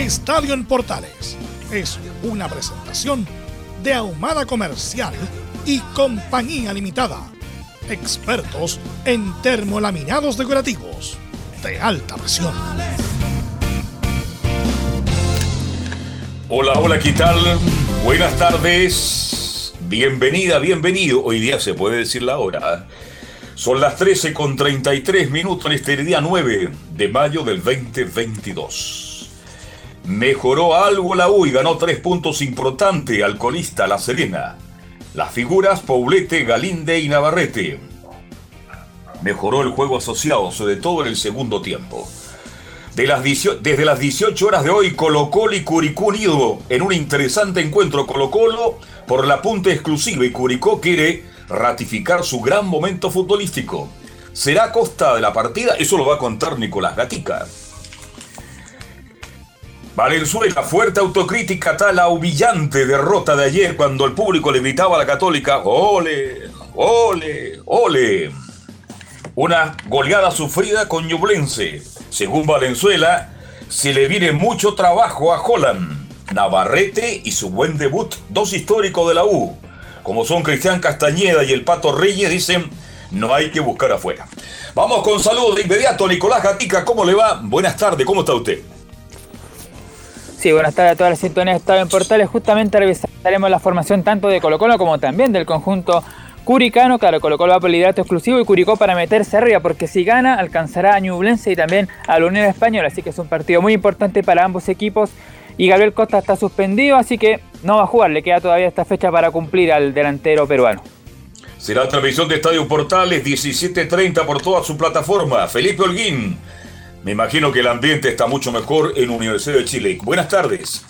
Estadio en Portales es una presentación de Ahumada Comercial y Compañía Limitada. Expertos en termolaminados decorativos de alta presión. Hola, hola, ¿qué tal? Buenas tardes. Bienvenida, bienvenido. Hoy día se puede decir la hora. Son las 13 con 33 minutos en este día 9 de mayo del 2022. Mejoró algo la U y ganó tres puntos importantes al colista La Serena. Las figuras Poblete, Galinde y Navarrete. Mejoró el juego asociado, sobre todo en el segundo tiempo desde las 18 horas de hoy, Colo Colo y Curicó unido en un interesante encuentro. Colo Colo por la punta exclusiva y Curicó quiere ratificar su gran momento futbolístico. ¿Será costa de la partida? Eso lo va a contar Nicolás Gatica. Valenzuela, fuerte autocrítica tal la humillante derrota de ayer cuando el público le gritaba a la católica, ole, ole, ole. Una goleada sufrida con Ñublense. Según Valenzuela, se le viene mucho trabajo a Holland, Navarrete y su buen debut, dos históricos de la U. Como son Cristian Castañeda y el Pato Reyes, dicen, no hay que buscar afuera. Vamos con saludos de inmediato. Nicolás Gatica, ¿cómo le va? Buenas tardes, ¿cómo está usted? Sí, buenas tardes a todas las sintonías de Estado en Portales. Justamente revisaremos la formación tanto de Colo Colo como también del conjunto Curicano, claro, colocó el liderato exclusivo y Curicó para meterse arriba, porque si gana alcanzará a Ñublense y también a la Unión Española, así que es un partido muy importante para ambos equipos. Y Gabriel Costa está suspendido, así que no va a jugar, le queda todavía esta fecha para cumplir al delantero peruano. Será transmisión de Estadio Portales 17.30 por toda su plataforma. Felipe Holguín. Me imagino que el ambiente está mucho mejor en Universidad de Chile. Buenas tardes.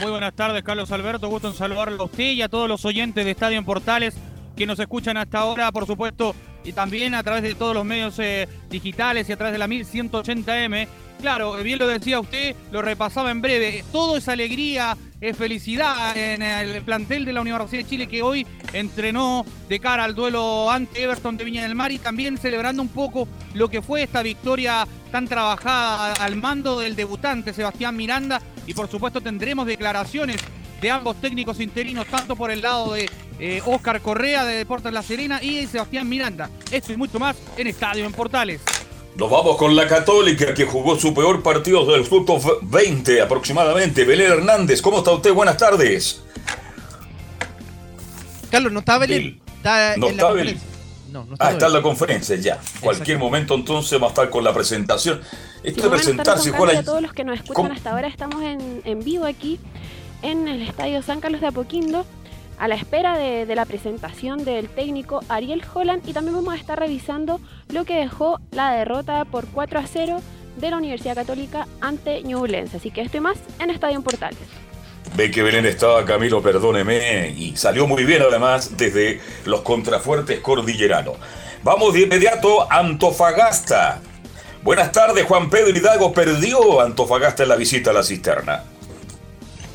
Muy buenas tardes, Carlos Alberto. Gusto en saludarlo a usted y a todos los oyentes de Estadio Portales que nos escuchan hasta ahora, por supuesto, y también a través de todos los medios eh, digitales y a través de la 1180M. Claro, bien lo decía usted, lo repasaba en breve. Todo es alegría, es felicidad en el plantel de la Universidad de Chile que hoy entrenó de cara al duelo ante Everton de Viña del Mar y también celebrando un poco lo que fue esta victoria tan trabajada al mando del debutante Sebastián Miranda y por supuesto tendremos declaraciones de ambos técnicos interinos, tanto por el lado de Oscar eh, Correa de Deportes La Serena y Sebastián Miranda. Esto y mucho más en Estadio en Portales. Nos vamos con la Católica que jugó su peor partido del fútbol 20 aproximadamente. Belén Hernández, ¿cómo está usted? Buenas tardes. Carlos, ¿no está Belén? Está no está Belén. No, no está ah, está en la conferencia ya. Cualquier momento entonces va a estar con la presentación. Esto de presentarse, Juan. A todos los que nos escuchan hasta ahora, estamos en, en vivo aquí en el Estadio San Carlos de Apoquindo a la espera de, la presentación del técnico Ariel Holland y también vamos a estar revisando lo que dejó la derrota por 4 a 0 de la Universidad Católica ante Ñublense. Así que esto y más en Estadio en Portales. Ve que Belén estaba, Camilo, perdóneme, y salió muy bien además desde los contrafuertes cordilleranos. Vamos de inmediato a Antofagasta. Buenas tardes, Juan Pedro Hidalgo. Perdió Antofagasta en la visita a la cisterna.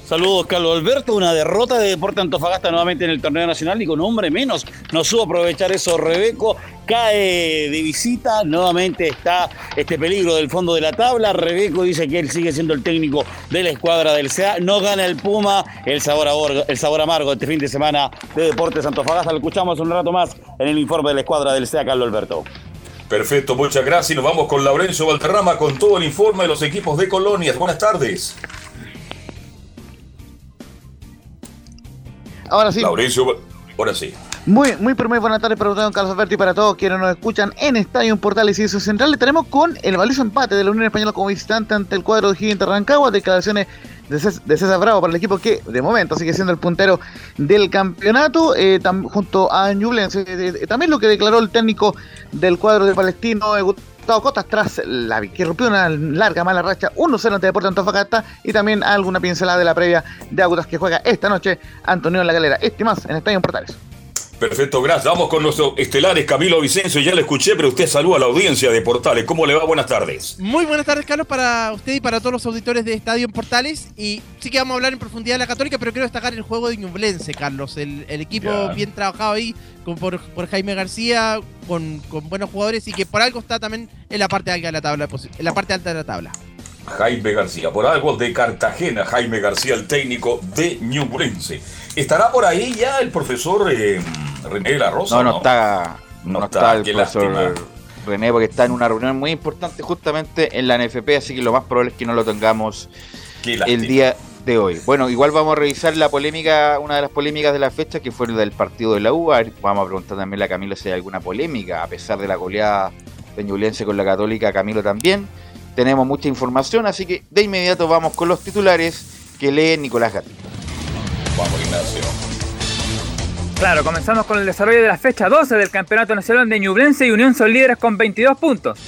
Saludos, Carlos Alberto. Una derrota de Deporte Antofagasta nuevamente en el torneo nacional y con hombre menos. No supo aprovechar eso Rebeco. Cae de visita. Nuevamente está este peligro del fondo de la tabla. Rebeco dice que él sigue siendo el técnico de la escuadra del CA. No gana el Puma. El sabor, el sabor amargo este fin de semana de Deportes Antofagasta. Lo escuchamos un rato más en el informe de la escuadra del CA, Carlos Alberto. Perfecto, muchas gracias. Y nos vamos con Laurencio Valterrama con todo el informe de los equipos de colonias. Buenas tardes. Ahora sí. Laurencio, ahora sí. Muy, muy, pero muy buenas tardes para don Carlos Alberto y para todos quienes nos escuchan en Estadio Portales y eso central. Le tenemos con el valioso empate de la Unión Española como visitante ante el cuadro de Gigante Rancagua. Declaraciones de César, Bravo para el equipo que de momento sigue siendo el puntero del campeonato, eh, junto a Ñublense. Eh, también lo que declaró el técnico del cuadro de Palestino, eh, Gustavo Cotas, tras la que rompió una larga mala racha 1-0 ante Deportes Antofagasta y también alguna pincelada de la previa de Agudas que juega esta noche Antonio en la galera. Este más en Estadio Portales. Perfecto, gracias. Vamos con nuestro estelares Camilo Vicencio. Ya le escuché, pero usted saluda a la audiencia de Portales. ¿Cómo le va? Buenas tardes. Muy buenas tardes, Carlos, para usted y para todos los auditores de Estadio en Portales. Y sí que vamos a hablar en profundidad de la Católica, pero quiero destacar el juego de Ñublense, Carlos. El, equipo bien trabajado ahí con, por, Jaime García, con, buenos jugadores y que por algo está también en la parte alta de la tabla. En la parte alta de la tabla. Jaime García, por algo de Cartagena, Jaime García, el técnico de Ñublense. ¿Estará por ahí ya el profesor eh, René La Rosa? No, no, está, no, está, el profesor René porque está en una reunión muy importante justamente en la NFP, así que lo más probable es que no lo tengamos el día de hoy. Bueno, igual vamos a revisar la polémica, una de las polémicas de la fecha, que fue el del partido de la U. Vamos a preguntar también a Camilo si hay alguna polémica, a pesar de la goleada de Ñublense con la Católica, Camilo también. Tenemos mucha información, así que de inmediato vamos con los titulares que lee Nicolás Gatillo. Vamos, Ignacio. Claro, comenzamos con el desarrollo de la fecha 12 del Campeonato Nacional de Ñublense y Unión son líderes con 22 puntos.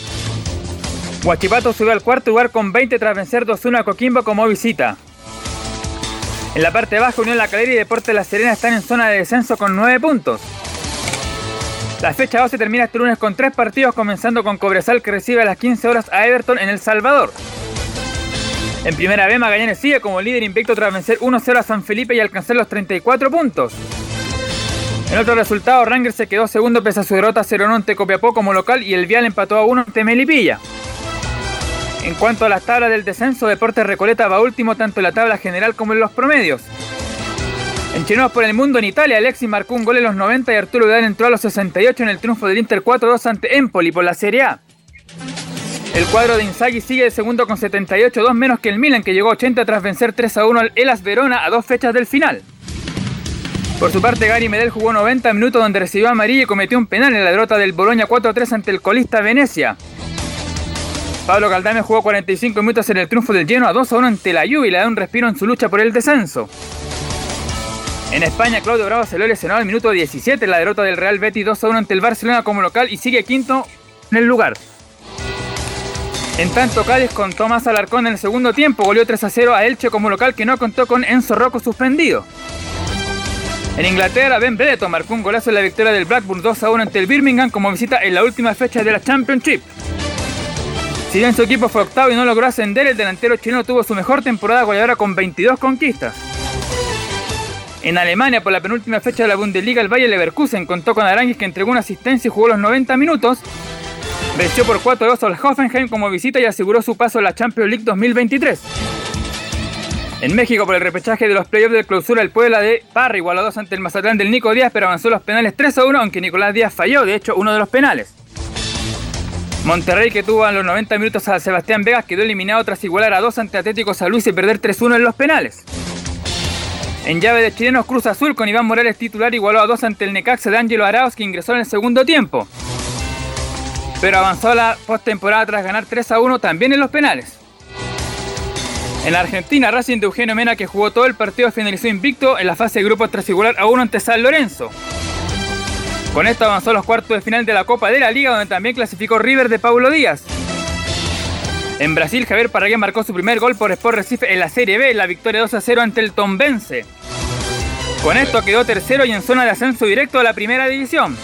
Huachipato subió al cuarto lugar con 20 tras vencer 2-1 a Coquimbo como visita. En la parte baja, Unión La Calera y Deportes La Serena están en zona de descenso con 9 puntos. La fecha 12 termina este lunes con tres partidos, comenzando con Cobresal que recibe a las 15 horas a Everton en El Salvador. En primera B, Magallanes sigue como líder invicto tras vencer 1-0 a San Felipe y alcanzar los 34 puntos. En otro resultado, Rangers se quedó segundo pese a su derrota 0-1 ante Copiapó como local y el Vial empató a 1 ante Melipilla. En cuanto a las tablas del descenso, Deportes Recoleta va último tanto en la tabla general como en los promedios. En Chinos por el Mundo en Italia, Alexis marcó un gol en los 90 y Arturo Vidal entró a los 68 en el triunfo del Inter 4-2 ante Empoli por la Serie A. El cuadro de Inzaghi sigue de segundo con 78, dos menos que el Milan que llegó a 80 tras vencer 3 a 1 al Elas Verona a dos fechas del final. Por su parte, Gary Medel jugó 90 minutos donde recibió amarilla y cometió un penal en la derrota del Boloña 4-3 ante el colista Venecia. Pablo Caldame jugó 45 minutos en el triunfo del Lleno a 2 a 1 ante la Juve y le da un respiro en su lucha por el descenso. En España, Claudio Bravo se lo lesionado al minuto 17 en la derrota del Real Betis 2 a 1 ante el Barcelona como local y sigue quinto en el lugar. En tanto, Cádiz con Tomás Alarcón en el segundo tiempo goleó 3 a 0 a Elche como local que no contó con Enzo Rocco suspendido. En Inglaterra, Ben Breton marcó un golazo en la victoria del Blackburn 2 a 1 ante el Birmingham como visita en la última fecha de la Championship. Si bien su equipo fue octavo y no logró ascender, el delantero chileno tuvo su mejor temporada goleadora con 22 conquistas. En Alemania, por la penúltima fecha de la Bundesliga, el Bayer Leverkusen contó con Aranguis que entregó una asistencia y jugó los 90 minutos. Venció por 4-2 al Hoffenheim como visita y aseguró su paso a la Champions League 2023. En México, por el repechaje de los playoffs de clausura, el Puebla de Parra igualó a 2 ante el Mazatlán del Nico Díaz, pero avanzó los penales 3-1, aunque Nicolás Díaz falló, de hecho, uno de los penales. Monterrey, que tuvo a los 90 minutos a Sebastián Vegas, quedó eliminado tras igualar a 2 ante Atlético San Luis y perder 3-1 en los penales. En llave de chilenos, Cruz Azul con Iván Morales titular igualó a dos ante el Necaxa de Ángelo Arauz que ingresó en el segundo tiempo. Pero avanzó la postemporada tras ganar 3 a 1 también en los penales. En la Argentina, Racing de Eugenio Mena, que jugó todo el partido, finalizó invicto en la fase de grupos tras igualar a 1 ante San Lorenzo. Con esto avanzó a los cuartos de final de la Copa de la Liga, donde también clasificó River de Paulo Díaz. En Brasil, Javier Paraguay marcó su primer gol por Sport Recife en la Serie B, la victoria 2 a 0 ante el Tombense. Con esto quedó tercero y en zona de ascenso directo a la primera división.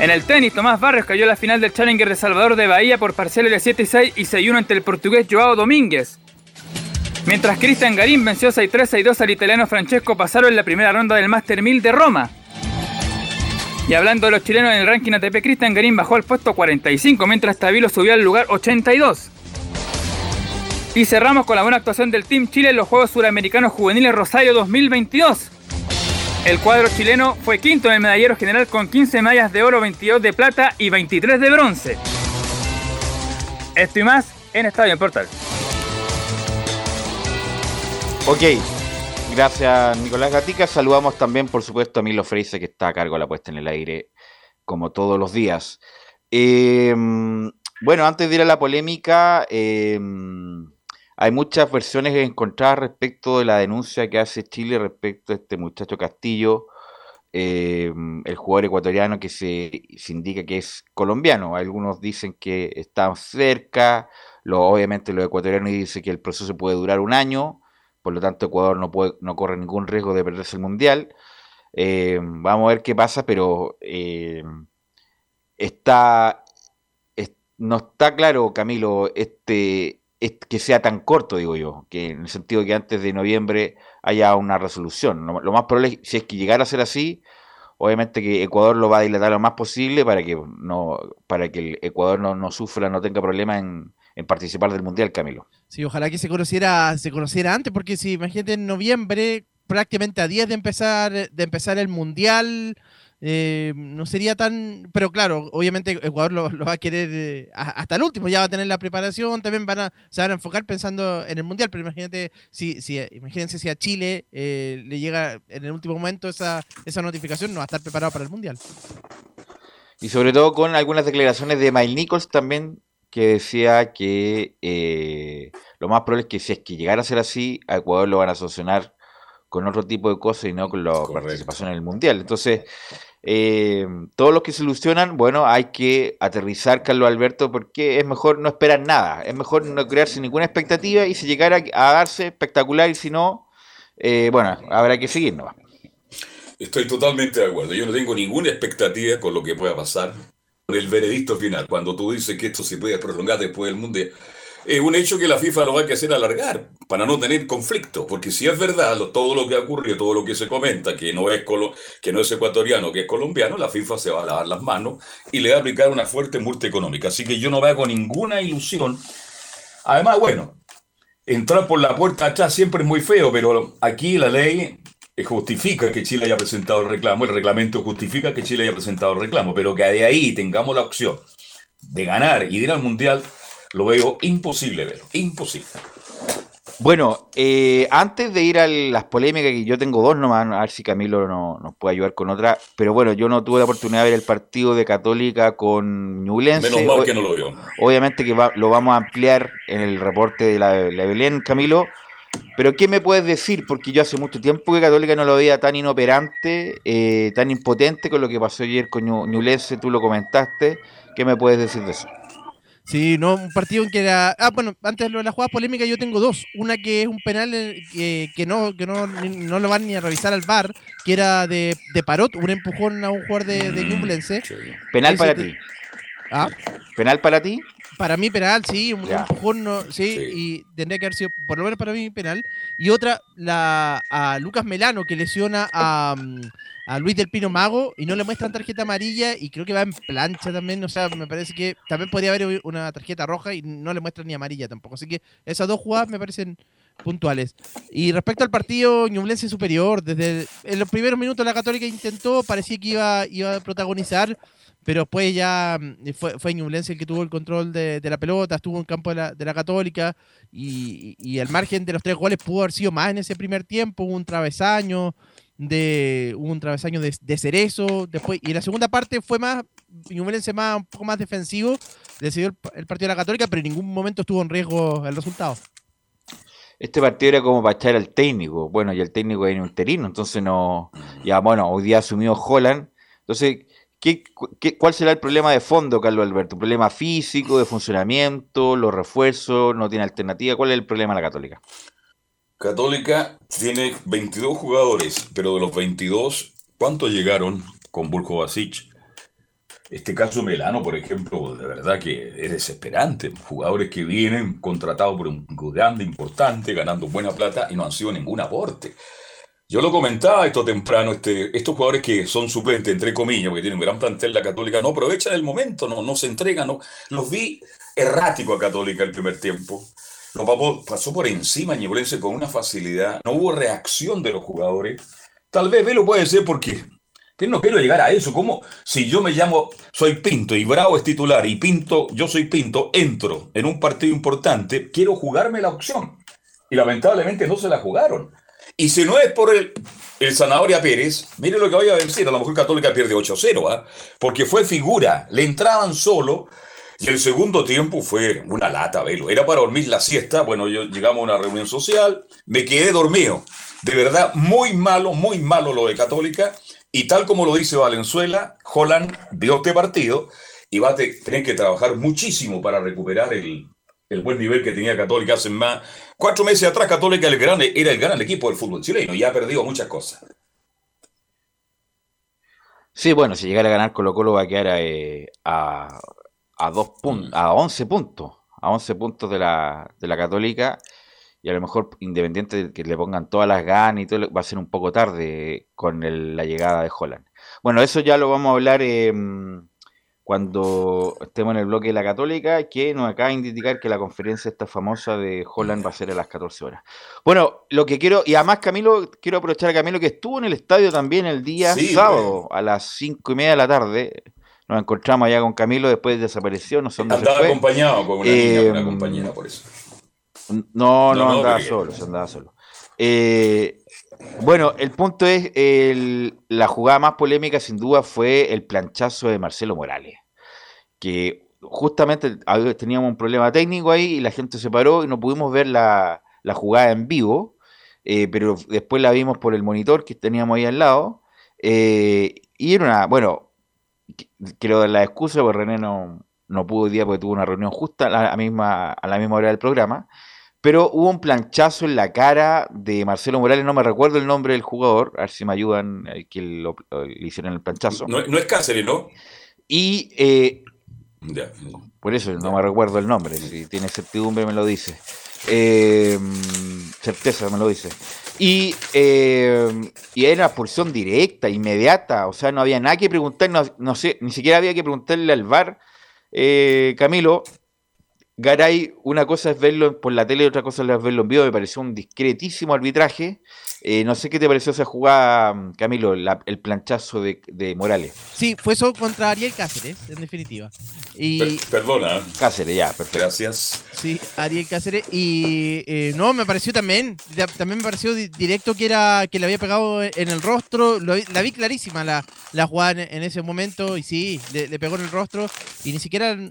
En el tenis, Tomás Barrios cayó en la final del Challenger de Salvador de Bahía por parciales de 7 y 6 y 6 1 ante el portugués Joao Domínguez. Mientras Cristian Garín venció 6-3 6-2 al italiano Francesco Pasaro en la primera ronda del Master 1000 de Roma. Y hablando de los chilenos en el ranking ATP, Cristian Garín bajó al puesto 45, mientras Tabilo subió al lugar 82. Y cerramos con la buena actuación del Team Chile en los Juegos Suramericanos Juveniles Rosario 2022. El cuadro chileno fue quinto en el medallero general con 15 medallas de oro, 22 de plata y 23 de bronce. Esto y más en Estadio Portal. Ok, gracias Nicolás Gatica. Saludamos también, por supuesto, a Milo Freise, que está a cargo de la puesta en el aire, como todos los días. Em, bueno, antes de ir a la polémica, em, hay muchas versiones encontradas respecto de la denuncia que hace Chile respecto a este muchacho Castillo, eh, el jugador ecuatoriano que se, indica que es colombiano. Algunos dicen que están cerca, obviamente los ecuatorianos dicen que el proceso puede durar un año, por lo tanto Ecuador no, puede, no corre ningún riesgo de perderse el Mundial. Eh, vamos a ver qué pasa, pero eh, está, no está claro, Camilo, este, que sea tan corto, digo yo, que en el sentido que antes de noviembre haya una resolución. Lo, más probable, si es que llegara a ser así, obviamente que Ecuador lo va a dilatar lo más posible para que no, para que el Ecuador no, sufra, no tenga problemas en, en, participar del Mundial, Camilo. Sí, ojalá que se conociera, se conociera antes, porque si imagínate en noviembre, prácticamente a 10 de empezar, de empezar el Mundial, eh, no sería tan. Pero claro, obviamente Ecuador lo, va a querer eh, hasta el último, ya va a tener la preparación, también van a, se van a enfocar pensando en el mundial. Pero imagínate si, si imagínense si a Chile eh, le llega en el último momento esa, esa notificación, no va a estar preparado para el mundial. Y sobre todo con algunas declaraciones de Mike Nichols también, que decía que lo más probable es que si es que llegara a ser así, a Ecuador lo van a sancionar con otro tipo de cosas y no con la participación en el mundial. Entonces eh, todos los que se ilusionan, bueno, hay que aterrizar, Carlos Alberto, porque es mejor no esperar nada, es mejor no crearse ninguna expectativa y si llegara a darse, espectacular, y si no, eh, bueno, habrá que seguir Estoy totalmente de acuerdo, yo no tengo ninguna expectativa con lo que pueda pasar, con el veredicto final, cuando tú dices que esto se puede prolongar después del Mundial es un hecho que la FIFA lo va a hacer alargar para no tener conflicto, porque si es verdad todo lo que ocurrió, todo lo que se comenta, que no, es que no es ecuatoriano, que es colombiano, la FIFA se va a lavar las manos y le va a aplicar una fuerte multa económica. Así que yo no veo con ninguna ilusión. Además, bueno, entrar por la puerta atrás siempre es muy feo, pero aquí la ley justifica que Chile haya presentado el reclamo, el reglamento justifica que Chile haya presentado el reclamo, pero que de ahí tengamos la opción de ganar y ir al Mundial, lo veo imposible ver, imposible. Bueno, eh, antes de ir a las polémicas, que yo tengo dos nomás, a ver si Camilo nos puede ayudar con otra, pero bueno, yo no tuve la oportunidad de ver el partido de Católica con Ñublense. Menos mal que no lo vio. Obviamente que lo vamos a ampliar en el reporte de la, Belén, Camilo, pero ¿qué me puedes decir? Porque yo hace mucho tiempo que Católica no lo veía tan inoperante, eh, tan impotente con lo que pasó ayer con Ñublense, tú lo comentaste, ¿qué me puedes decir de eso? Sí, no, un partido en que era. Ah, bueno, antes de la jugada polémica yo tengo dos. Una que es un penal que, que no, que no, no, lo van ni a revisar al bar, que era de, de Parot, un empujón a un jugador de, de mm, Penal para ti. ¿Ah? ¿Penal para ti? Para mí penal, sí, un empujón, no, sí, y tendría que haber sido por lo menos para mí penal. Y otra, la a Lucas Melano, que lesiona a. Mm, a Luis del Pino Mago y no le muestran tarjeta amarilla y creo que va en plancha también. O sea, me parece que también podría haber una tarjeta roja y no le muestran ni amarilla tampoco. Así que esas dos jugadas me parecen puntuales. Y respecto al partido Ñublense superior, desde en los primeros minutos la Católica intentó, parecía que iba, iba a protagonizar, pero después ya mm, fue, fue Ñublense el que tuvo el control de, la pelota, estuvo en campo de la, de la Católica y, y, el margen de los tres goles pudo haber sido más en ese primer tiempo, hubo un travesaño, de un travesaño de, cerezo, después, y la segunda parte fue más, Ñublense más, un poco más defensivo, decidió el, partido de la Católica, pero en ningún momento estuvo en riesgo el resultado. Este partido era como para echar al técnico, bueno, y el técnico era interino, entonces no, ya bueno, hoy día asumió Holland, entonces, ¿qué, cuál será el problema de fondo, Carlos Alberto? ¿Problema físico, de funcionamiento, los refuerzos, no tiene alternativa? ¿Cuál es el problema de la Católica? Católica tiene 22 jugadores, pero de los 22, ¿cuántos llegaron con Burko Basic? Este caso Melano, por ejemplo, de verdad que es desesperante. Jugadores que vienen contratados por un grande importante, ganando buena plata y no han sido ningún aporte. Yo lo comentaba esto temprano, este, estos jugadores que son suplentes, entre comillas, porque tienen un gran plantel la Católica, no aprovechan el momento, no, no se entregan. No, los vi errático a Católica el primer tiempo. Lo pasó por encima Ñeblense con una facilidad. No hubo reacción de los jugadores. Tal vez Velo puede ser porque no quiero llegar a eso. ¿Cómo? Si yo me llamo, soy Pinto y Bravo es titular y Pinto, yo soy Pinto, entro en un partido importante, quiero jugarme la opción. Y lamentablemente no se la jugaron. Y si no es por el, el Zanahoria Pérez, mire lo que voy a decir, a lo mejor Católica pierde 8-0, ¿ah? porque fue figura, le entraban solo y el segundo tiempo fue una lata, velo. Era para dormir la siesta, bueno, yo llegamos a una reunión social, me quedé dormido. De verdad, muy malo, muy malo lo de Católica. Y tal como lo dice Valenzuela, Holland dio este partido y va a tener que trabajar muchísimo para recuperar el, buen nivel que tenía Católica hace más. Cuatro meses atrás, Católica el era el gran equipo del fútbol chileno y ha perdido muchas cosas. Sí, bueno, si llegara a ganar Colo Colo va a quedar eh, a, a, dos puntos, a 11 puntos, a 11 puntos de la, de la Católica y a lo mejor independiente de que le pongan todas las ganas y todo, va a ser un poco tarde con la llegada de Holland. Bueno, eso ya lo vamos a hablar em, cuando estemos en el bloque de la Católica, que nos acaba de indicar que la conferencia esta famosa de Holland va a ser a las 14 horas. Bueno, lo que quiero, y además Camilo, quiero aprovechar a Camilo que estuvo en el estadio también el día sábado a las 5 y media de la tarde. Nos encontramos allá con Camilo, después desapareció, no sé dónde Andaba acompañado con una, niña, una compañera, por eso. No, no, andaba solo, se andaba solo. Eh, bueno, el punto es, la jugada más polémica sin duda fue el planchazo de Marcelo Morales, que justamente teníamos un problema técnico ahí y la gente se paró y no pudimos ver la, jugada en vivo, eh, pero después la vimos por el monitor que teníamos ahí al lado. Eh, y era una, bueno, quiero dar la excusa porque René no, no pudo hoy día porque tuvo una reunión justa a la misma, a la misma hora del programa. Pero hubo un planchazo en la cara de Marcelo Morales, no me recuerdo el nombre del jugador, a ver si me ayudan, eh, que lo, le hicieron el planchazo. No, es Cáceres, ¿no? Y eh, por eso no me recuerdo el nombre, si tiene certidumbre me lo dice. Eh, certeza me lo dice. Y, y era expulsión directa, inmediata, o sea, no había nada que preguntar, no, sé, ni siquiera había que preguntarle al VAR, Camilo, Garay, una cosa es verlo por la tele y otra cosa es verlo en vivo. Me pareció un discretísimo arbitraje. Eh, no sé qué te pareció esa jugada, Camilo, el planchazo de, Morales. Sí, fue eso contra Ariel Cáceres, en definitiva. Y... perdona. Cáceres, ya, perfecto. Gracias. Sí, Ariel Cáceres. Y eh, no, me pareció también, también me pareció directo que era que le había pegado en el rostro. la vi clarísima la, la jugada en, ese momento y sí, le, pegó en el rostro. Y ni siquiera... Mm,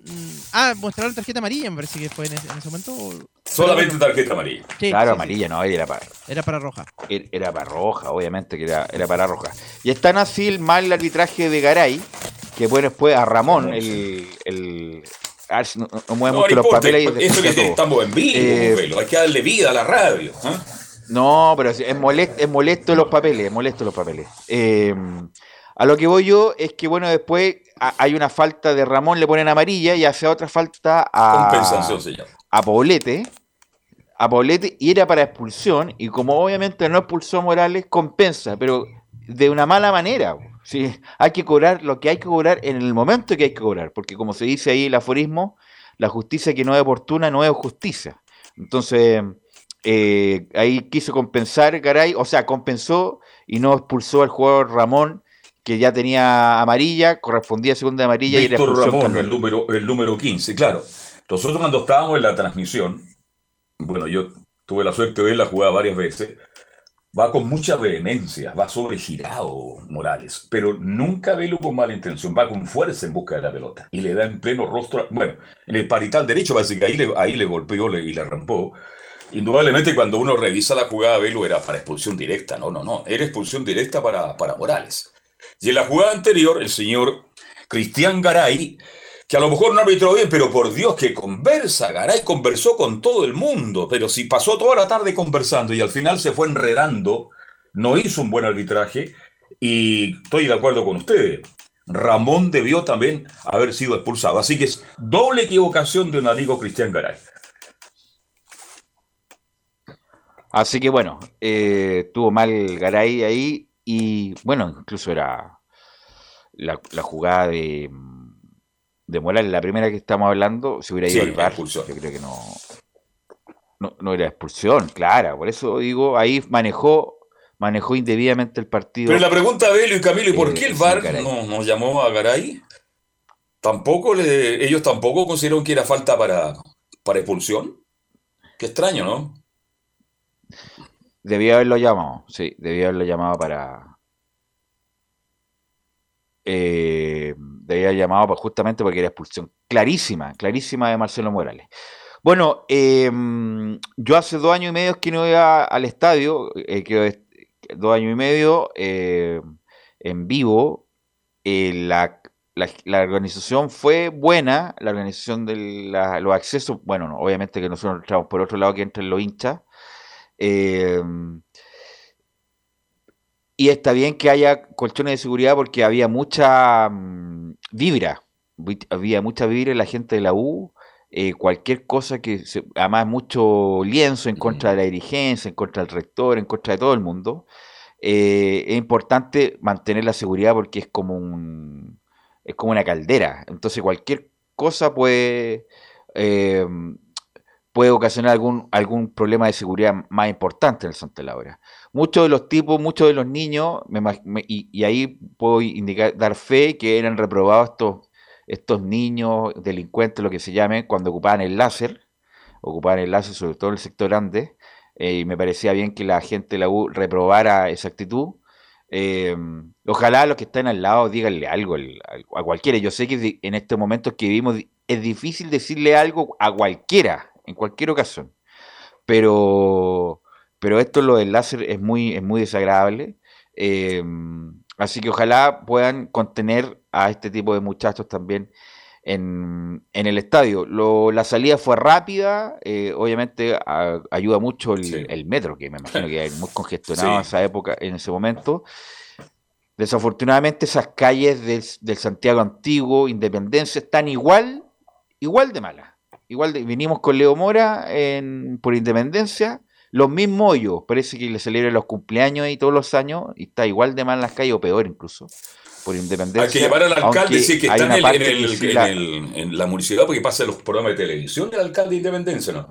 ah, mostraron tarjeta amarilla, me parece que fue en ese, momento. Solamente tarjeta amarilla. claro, amarilla, no, era para... Era para roja era para roja, obviamente que era, era para roja. Y es tan así el mal arbitraje de Garay, que bueno, después a Ramón, el, el a ver si no, movemos los papeles Eso que estamos en vivo, eh, hay que darle vida a la radio. ¿ah? No, pero es molesto, es molesto los papeles, es molesto los papeles. Eh, a lo que voy yo es que, bueno, después hay una falta de Ramón, le ponen amarilla y hace otra falta a. Compensación se llama. A Poblete a Paulete y era para expulsión, y como obviamente no expulsó Morales, compensa, pero de una mala manera. ¿sí? Hay que cobrar lo que hay que cobrar en el momento que hay que cobrar, porque como se dice ahí el aforismo, la justicia que no es oportuna no es justicia. Entonces, eh, ahí quiso compensar Garay, o sea, compensó y no expulsó al jugador Ramón, que ya tenía amarilla, correspondía a segunda amarilla y Ramón, el número, el número 15, claro. Nosotros cuando estábamos en la transmisión, bueno, yo tuve la suerte de ver la jugada varias veces, va con mucha vehemencia, va sobregirado Morales, pero nunca velo con mala intención, va con fuerza en busca de la pelota y le da en pleno rostro, bueno, en el parital derecho, parece que ahí le, ahí le golpeó y le rampó. Indudablemente cuando uno revisa la jugada, Velo era para expulsión directa, no, no, no, era expulsión directa para, para Morales. Y en la jugada anterior, el señor Cristian Garay que a lo mejor no arbitró bien, pero por Dios que conversa, Garay conversó con todo el mundo, pero si pasó toda la tarde conversando y al final se fue enredando, no hizo un buen arbitraje y estoy de acuerdo con ustedes. Ramón debió también haber sido expulsado. Así que es doble equivocación de un amigo Cristian Garay. Así que bueno, eh, tuvo mal Garay ahí y bueno, incluso era la jugada de de Morales, la primera que estamos hablando, si hubiera ido al bar, yo creo que no, no, era expulsión, clara. Por eso digo, ahí manejó manejó indebidamente el partido. Pero la pregunta, Belio y Camilo, ¿y por eh, qué el VAR no, nos llamó a Garay? Tampoco le, ellos tampoco consideraron que era falta para, para expulsión. Qué extraño, ¿no? Debía haberlo llamado, sí, debía haberlo llamado para. Eh, debía haber llamado justamente porque era expulsión clarísima, clarísima de Marcelo Morales. Bueno, em, yo hace dos años y medio que no iba al estadio, eh, dos años y medio eh, en vivo. Eh, la, la, organización fue buena, la organización de los accesos, bueno, obviamente que nosotros entramos por otro lado que entren los hinchas. Em, y está bien que haya colchones de seguridad porque había mucha mm, vibra, había mucha vibra en la gente de la U eh, cualquier cosa que, se, además mucho lienzo en contra de la dirigencia, en contra del rector, en contra de todo el mundo, eh, es importante mantener la seguridad porque es como un es como una caldera. Entonces cualquier cosa puede eh, puede ocasionar algún, algún problema de seguridad más importante en el Santa Laura. Muchos de los tipos, muchos de los niños, y, y, ahí puedo indicar, dar fe que eran reprobados estos estos niños delincuentes, lo que se llame, cuando ocupaban el láser, ocupaban el láser sobre todo en el sector grande, eh, y me parecía bien que la gente de la U reprobara esa actitud. Eh, ojalá los que están al lado díganle algo a cualquiera. Yo sé que en estos momentos que vivimos es difícil decirle algo a cualquiera, en cualquier ocasión. Pero, pero esto lo del láser es muy, es muy desagradable. Eh, así que ojalá puedan contener a este tipo de muchachos también en, el estadio. la salida fue rápida, eh, obviamente ayuda mucho el, metro, que me imagino que es muy congestionado en esa época, en ese momento. Desafortunadamente esas calles del, Santiago Antiguo, Independencia, están igual, igual de malas. Igual de, vinimos con Leo Mora en, por Independencia, los mismos hoyos, parece que le celebran los cumpleaños y todos los años, y está igual de mal las calles, o peor incluso por independencia. Hay que llamar al alcalde y decir que está en, la municipalidad porque pasa los programas de televisión del alcalde de Independencia, ¿no?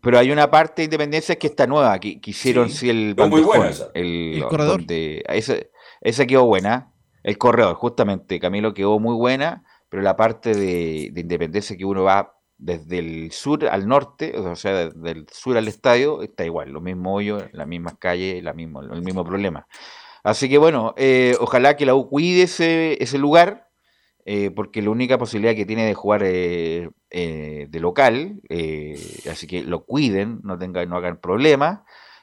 Pero hay una parte de Independencia que está nueva, que, hicieron sí, el muy buena esa. El, corredor. esa, quedó buena. El corredor, justamente, Camilo, quedó muy buena, pero la parte de, Independencia que uno va desde el sur al norte, o sea, del sur al estadio, está igual, lo mismo hoyo, las mismas calles, la mismo, el mismo problema. Así que bueno, eh, ojalá que la U cuide ese, ese lugar, eh, porque la única posibilidad que tiene de jugar eh, de local, así que lo cuiden, no, tengan, no hagan problemas.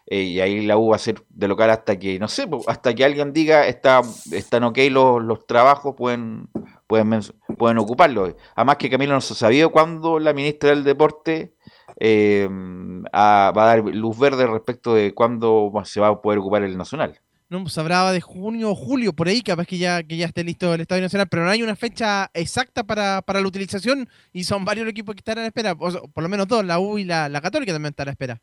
Y ahí la U va a ser de local hasta que, no sé, hasta que alguien diga está, están ok los, los trabajos, pueden, pueden, pueden ocuparlo. Además que Camilo no se sabía cuándo la ministra del Deporte va a dar luz verde respecto de cuándo se va a poder ocupar el Nacional no se hablaba de junio o julio, por ahí, capaz que ya, que ya esté listo el Estadio Nacional, pero no hay una fecha exacta para, la utilización y son varios los equipos que están a la espera, por lo menos dos, la U y la, Católica también están a la espera.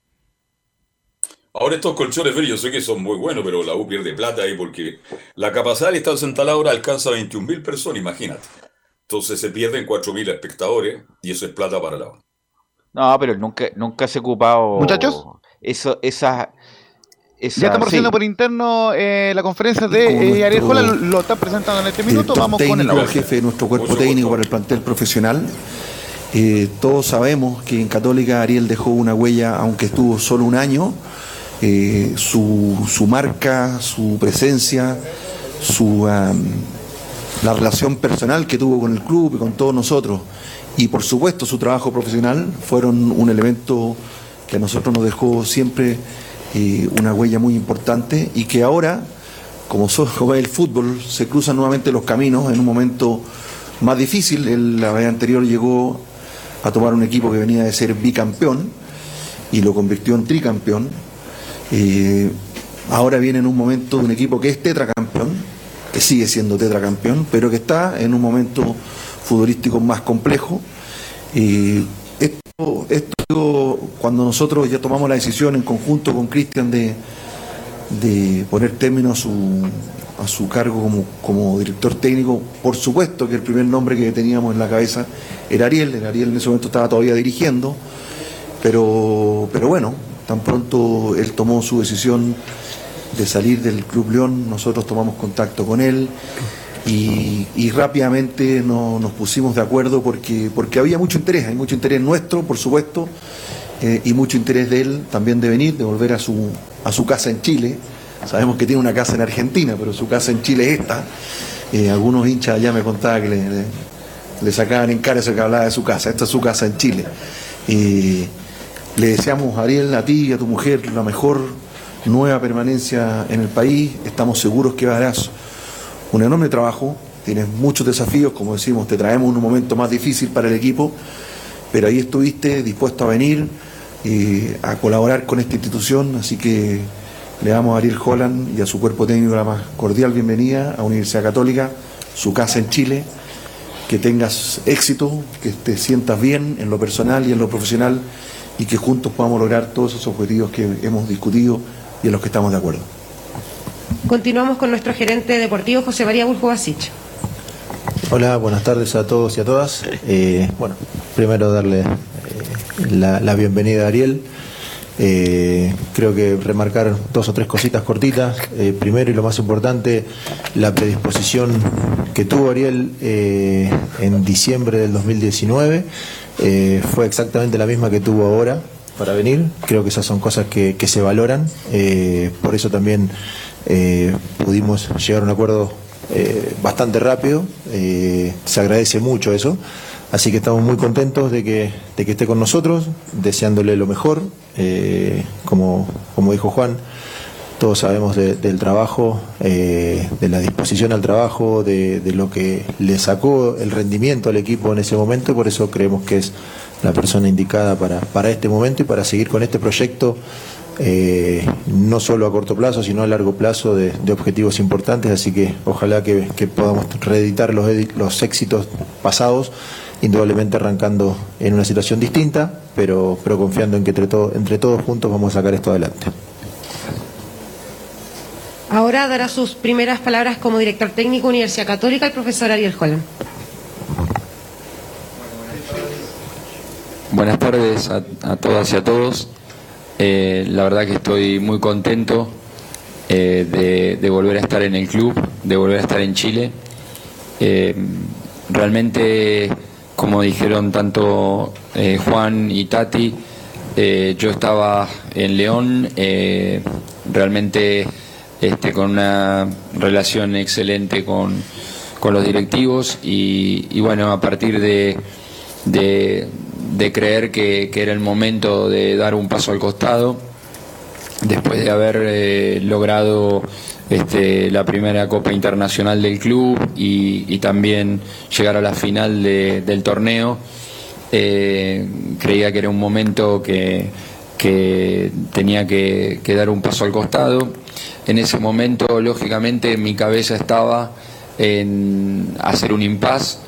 Ahora estos colchones, yo sé que son muy buenos, pero la U pierde plata ahí porque la capacidad del Estadio Santa Laura alcanza 21.000 personas, imagínate. Entonces se pierden 4.000 espectadores y eso es plata para la U. No, pero nunca, nunca se ha ocupado... Muchachos. Eso, esa, ya estamos haciendo por interno eh, la conferencia de eh, Ariel Holland, lo está presentando en este minuto. Vamos con el, el jefe de nuestro cuerpo técnico para el plantel profesional. Eh, todos sabemos que en Católica Ariel dejó una huella, aunque estuvo solo un año. Su, su, marca, su presencia, su, la relación personal que tuvo con el club y con todos nosotros, y por supuesto su trabajo profesional, fueron un elemento que a nosotros nos dejó siempre una huella muy importante y que ahora, como, como el fútbol, se cruzan nuevamente los caminos en un momento más difícil. El, la vez anterior llegó a tomar un equipo que venía de ser bicampeón y lo convirtió en tricampeón. Ahora viene en un momento de un equipo que es tetracampeón, que sigue siendo tetracampeón, pero que está en un momento futbolístico más complejo. Esto, cuando nosotros ya tomamos la decisión en conjunto con Cristian de, de poner término a su, a su cargo como, como, director técnico, por supuesto que el primer nombre que teníamos en la cabeza era Ariel, Ariel en ese momento estaba todavía dirigiendo, pero, pero bueno, tan pronto él tomó su decisión salir del Club León, nosotros tomamos contacto con él y, rápidamente nos pusimos de acuerdo porque, porque había mucho interés, hay mucho interés nuestro, por supuesto, eh, y mucho interés de él también de venir, de volver a su, a su casa en Chile. Sabemos que tiene una casa en Argentina, pero su casa en Chile es esta. Eh, algunos hinchas ya me contaban que le, sacaban en cara eso que hablaba de su casa. Esta es su casa en Chile. Le deseamos, Ariel, a ti y a tu mujer la mejor nueva permanencia en el país. Estamos seguros que harás un enorme trabajo, tienes muchos desafíos, como decimos, te traemos un momento más difícil para el equipo, pero ahí estuviste dispuesto a venir y a colaborar con esta institución, así que le damos a Ariel Holland y a su cuerpo técnico la más cordial bienvenida a Universidad Católica, su casa en Chile, que tengas éxito, que te sientas bien en lo personal y en lo profesional y que juntos podamos lograr todos esos objetivos que hemos discutido y en los que estamos de acuerdo. Continuamos con nuestro gerente deportivo, José María Basich. Hola, buenas tardes a todos y a todas. Eh, bueno, primero darle eh, la, bienvenida a Ariel. Eh, creo que remarcar dos o tres cositas cortitas. primero y lo más importante, la predisposición que tuvo Ariel en diciembre del 2019 fue exactamente la misma que tuvo ahora para venir. Creo que esas son cosas que, que se valoran. por eso también eh, pudimos llegar a un acuerdo eh, bastante rápido, eh, se agradece mucho eso, así que estamos muy contentos de que, de que esté con nosotros, deseándole lo mejor, como, como dijo Juan, todos sabemos del trabajo, de la disposición al trabajo, de, lo que le sacó el rendimiento al equipo en ese momento, por eso creemos que es la persona indicada para, para este momento y para seguir con este proyecto eh, no solo a corto plazo, sino a largo plazo de, objetivos importantes, así que ojalá que, podamos reeditar los, éxitos pasados, indudablemente arrancando en una situación distinta, pero, pero confiando en que entre todos juntos vamos a sacar esto adelante. Ahora dará sus primeras palabras como director técnico Universidad Católica el profesor Ariel Holland. Buenas tardes a todas y a todos. Eh, la verdad que estoy muy contento eh, de, volver a estar en el club, de volver a estar en Chile. Eh, realmente, como dijeron tanto Juan y Tati, yo estaba en León, realmente este, con una relación excelente con, los directivos y, bueno, a partir de de creer que, era el momento de dar un paso al costado, después de haber eh, logrado este, la primera Copa Internacional del club y, también llegar a la final del torneo, eh, creía que era un momento que, tenía que, que, dar un paso al costado. En ese momento, lógicamente, mi cabeza estaba en hacer un impas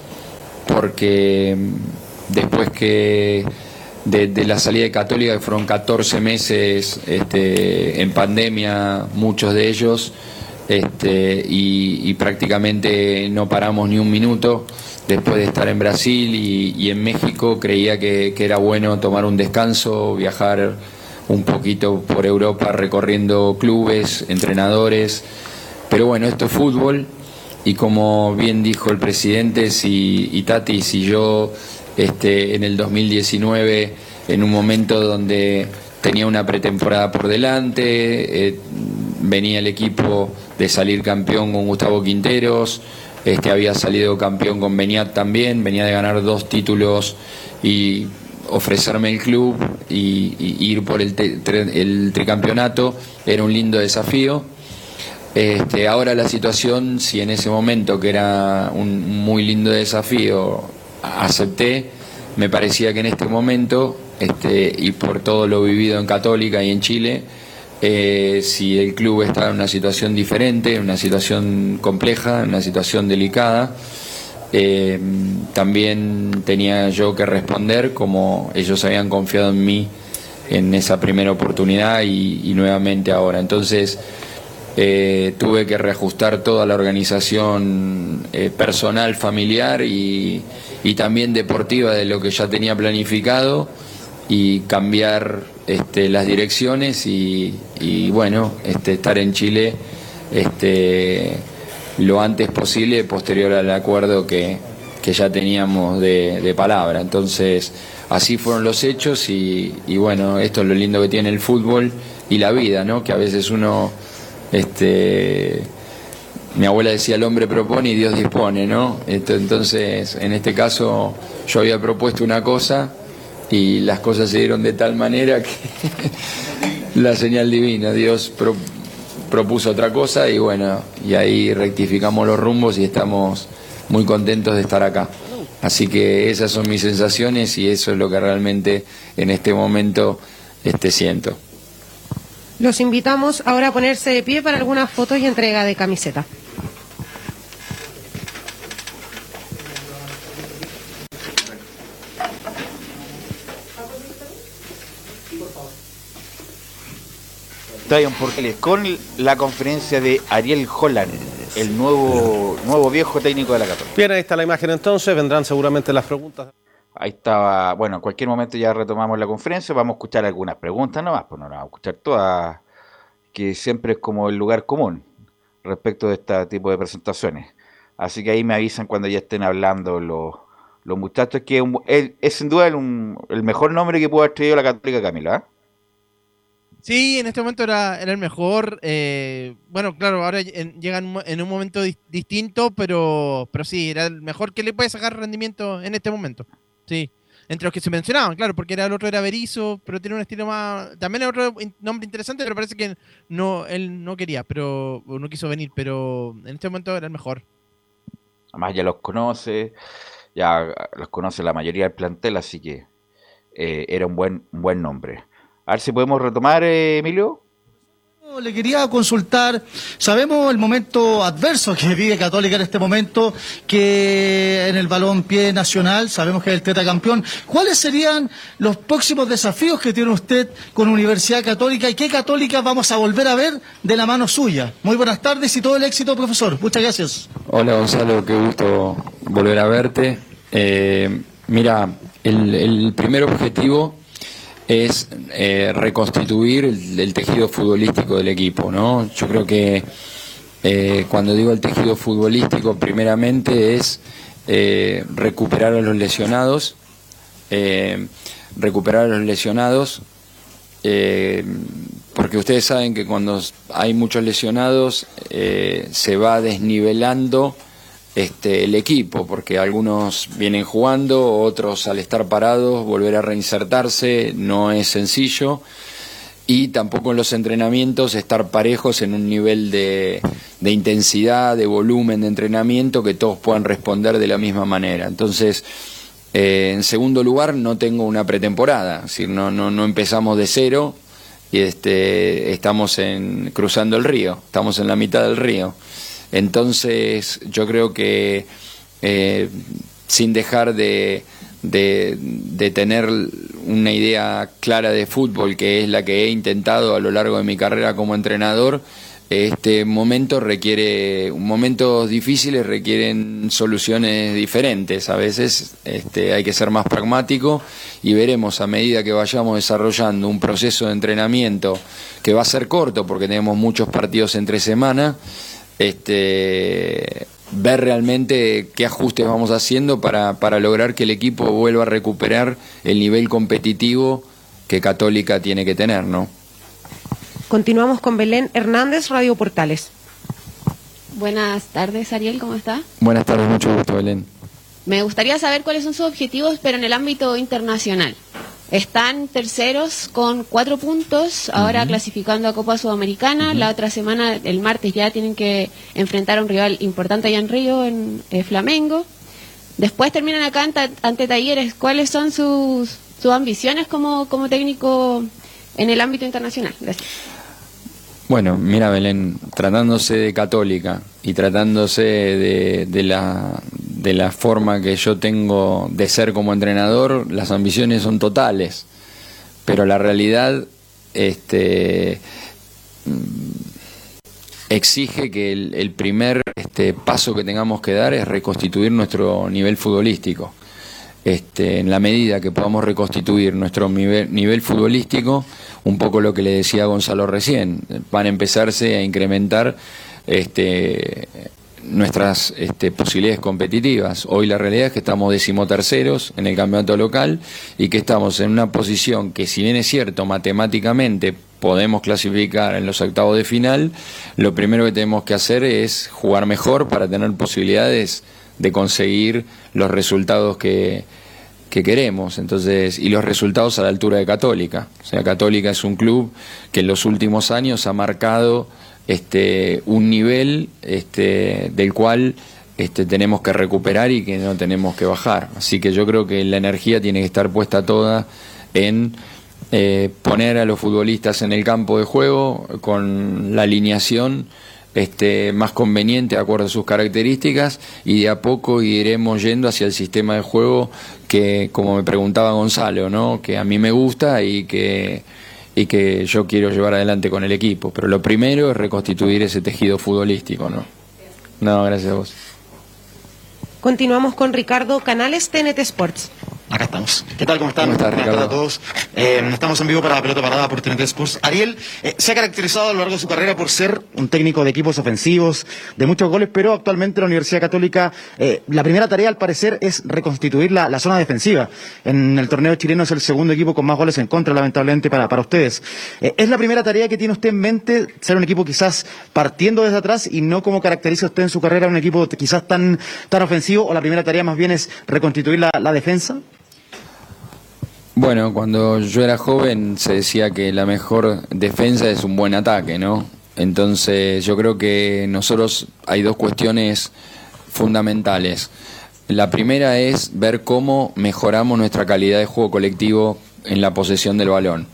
porque después que de, la salida de Católica, que fueron 14 meses este, en pandemia, muchos de ellos, este, y, prácticamente no paramos ni un minuto. Después de estar en Brasil y, en México, creía que, era bueno tomar un descanso, viajar un poquito por Europa recorriendo clubes, entrenadores. Pero bueno, esto es fútbol y como bien dijo el presidente, si, y Tati, si yo este, en el 2019 en un momento donde tenía una pretemporada por delante, eh, venía el equipo de salir campeón con Gustavo Quinteros, este, había salido campeón con Beniat también, venía de ganar dos títulos y ofrecerme el club y, ir por el, el, tricampeonato era un lindo desafío. Este, ahora la situación, si en ese momento que era un muy lindo desafío acepté, me parecía que en este momento, este, y por todo lo vivido en Católica y en Chile, eh, si el club estaba en una situación diferente, en una situación compleja, en una situación delicada, eh, también tenía yo que responder como ellos habían confiado en mí en esa primera oportunidad y, nuevamente ahora. Entonces eh, tuve que reajustar toda la organización personal, familiar y, y también deportiva de lo que ya tenía planificado y cambiar este, las direcciones y, bueno, este, estar en Chile este, lo antes posible, posterior al acuerdo que, ya teníamos de, palabra. Entonces, así fueron los hechos y, bueno, esto es lo lindo que tiene el fútbol y la vida, ¿no? Que a veces uno, este, mi abuela decía, el hombre propone y Dios dispone, ¿no? Entonces, en este caso, yo había propuesto una cosa y las cosas se dieron de tal manera que la señal divina, Dios otra cosa y bueno, y ahí rectificamos los rumbos y estamos muy contentos de estar acá. Así que esas son mis sensaciones y eso es lo que realmente en este momento este, siento. Los invitamos ahora a ponerse de pie para algunas fotos y entrega de camiseta. Con la conferencia de Ariel Holland, el nuevo, nuevo viejo técnico de la Católica. Bien, ahí está la imagen entonces, vendrán seguramente las preguntas. Ahí estaba, bueno, en cualquier momento ya retomamos la conferencia, vamos a escuchar algunas preguntas nomás, pues no vamos a escuchar todas, que siempre es como el lugar común respecto de este tipo de presentaciones. Así que ahí me avisan cuando ya estén hablando los, los muchachos, que es, sin duda el, el, mejor nombre que pudo haber traído la Católica Camila. ¿eh? Sí, en este momento era, era el mejor. Eh, bueno, claro, ahora llegan en un momento distinto, pero, pero sí, era el mejor que le puede sacar rendimiento en este momento. Sí. Entre los que se mencionaban, claro, porque era el otro era Berizo, pero tiene un estilo más. También es otro nombre interesante, pero parece que no, él no quería, pero no quiso venir, pero en este momento era el mejor. Además ya los conoce, ya los conoce la mayoría del plantel, así que eh, era un buen, un buen nombre. A ver si podemos retomar, eh, Emilio. Le quería consultar, sabemos el momento adverso que vive Católica en este momento, que en el balón pie nacional, sabemos que es el tetracampeón. ¿Cuáles serían los próximos desafíos que tiene usted con Universidad Católica y qué Católica vamos a volver a ver de la mano suya? Muy buenas tardes y todo el éxito, profesor. Muchas gracias. Hola Gonzalo, qué gusto volver a verte. Eh, mira, el primer objetivo es eh, reconstituir el, tejido futbolístico del equipo, ¿no? Yo creo que eh, cuando digo el tejido futbolístico, primeramente es eh, recuperar a los lesionados, recuperar a los lesionados, porque ustedes saben que cuando hay muchos lesionados se va desnivelando este, el equipo, porque algunos vienen jugando, otros al estar parados, volver a reinsertarse no es sencillo y tampoco en los entrenamientos estar parejos en un nivel de, intensidad, de volumen de entrenamiento que todos puedan responder de la misma manera. Entonces, eh, en segundo lugar, no tengo una pretemporada, es decir, no, no, no empezamos de cero y este, estamos en, cruzando el río, estamos en la mitad del río. Entonces yo creo que eh, sin dejar de, de, tener una idea clara de fútbol, que es la que he intentado a lo largo de mi carrera como entrenador, este momento requiere, momentos difíciles requieren soluciones diferentes. A veces este, hay que ser más pragmático y veremos a medida que vayamos desarrollando un proceso de entrenamiento que va a ser corto porque tenemos muchos partidos entre semana este, ver realmente qué ajustes vamos haciendo para, lograr que el equipo vuelva a recuperar el nivel competitivo que Católica tiene que tener, ¿no? Continuamos con Belén Hernández, Radio Portales. Buenas tardes, Ariel, ¿cómo está? Buenas tardes, mucho gusto, Belén. Me gustaría saber cuáles son sus objetivos, pero en el ámbito internacional. Están terceros con cuatro puntos, ahora clasificando a Copa Sudamericana. La otra semana, el martes, ya tienen que enfrentar a un rival importante allá en Río, en eh, Flamengo. Después terminan acá ante, Talleres. ¿Cuáles son sus, sus ambiciones como, como técnico en el ámbito internacional? Gracias. Bueno, mira Belén, tratándose de católica y tratándose de, de, la, de la forma que yo tengo de ser como entrenador, las ambiciones son totales, pero la realidad este, exige que el, primer este, paso que tengamos que dar es reconstituir nuestro nivel futbolístico. este, en la medida que podamos reconstituir nuestro nivel, nivel futbolístico, un poco lo que le decía Gonzalo recién, van a empezarse a incrementar este, nuestras este, posibilidades competitivas. Hoy la realidad es que estamos decimoterceros en el campeonato local y que estamos en una posición que si bien es cierto matemáticamente podemos clasificar en los octavos de final, lo primero que tenemos que hacer es jugar mejor para tener posibilidades de conseguir los resultados que, que queremos, entonces, y los resultados a la altura de Católica. O sea, Católica es un club que en los últimos años ha marcado este, un nivel este, del cual este, tenemos que recuperar y que no tenemos que bajar. Así que yo creo que la energía tiene que estar puesta toda en eh, poner a los futbolistas en el campo de juego con la alineación este, más conveniente de acuerdo a sus características y de a poco iremos yendo hacia el sistema de juego que, como me preguntaba Gonzalo, ¿no? que a mí me gusta y que y que yo quiero llevar adelante con el equipo. Pero lo primero es reconstituir ese tejido futbolístico, ¿no? No, gracias a vos. Continuamos con Ricardo Canales, TNT Sports. Acá estamos. ¿Qué tal? ¿Cómo están? ¿Cómo estás, Ricardo? a todos. Eh, estamos en vivo para la pelota parada por TNT Sports. Ariel eh, se ha caracterizado a lo largo de su carrera por ser un técnico de equipos ofensivos, de muchos goles, pero actualmente la Universidad Católica, eh, la primera tarea al parecer es reconstituir la, zona defensiva. En el torneo chileno es el segundo equipo con más goles en contra, lamentablemente, para, para ustedes. ¿Es la primera tarea que tiene usted en mente, ser un equipo quizás partiendo desde atrás y no como caracteriza usted en su carrera un equipo quizás tan, tan ofensivo, o la primera tarea más bien es reconstituir la, la defensa? Bueno, cuando yo era joven se decía que la mejor defensa es un buen ataque, ¿no? Entonces yo creo que nosotros hay dos cuestiones fundamentales. La primera es ver cómo mejoramos nuestra calidad de juego colectivo en la posesión del balón.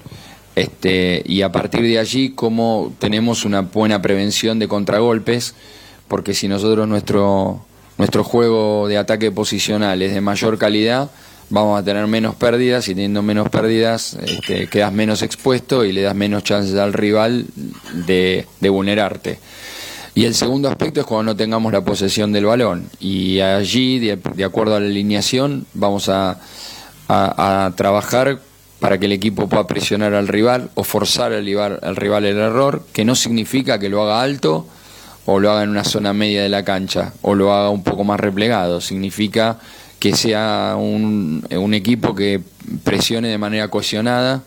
Este, y a partir de allí cómo tenemos una buena prevención de contragolpes, porque si nosotros nuestro, nuestro juego de ataque posicional es de mayor calidad, vamos a tener menos pérdidas y teniendo menos pérdidas este, quedas menos expuesto y le das menos chances al rival de, vulnerarte. Y el segundo aspecto es cuando no tengamos la posesión del balón. Y allí, de, acuerdo a la alineación, vamos a, a, trabajar para que el equipo pueda presionar al rival o forzar al rival, al rival el error, que no significa que lo haga alto o lo haga en una zona media de la cancha o lo haga un poco más replegado. Significa que sea un, equipo que presione de manera cohesionada,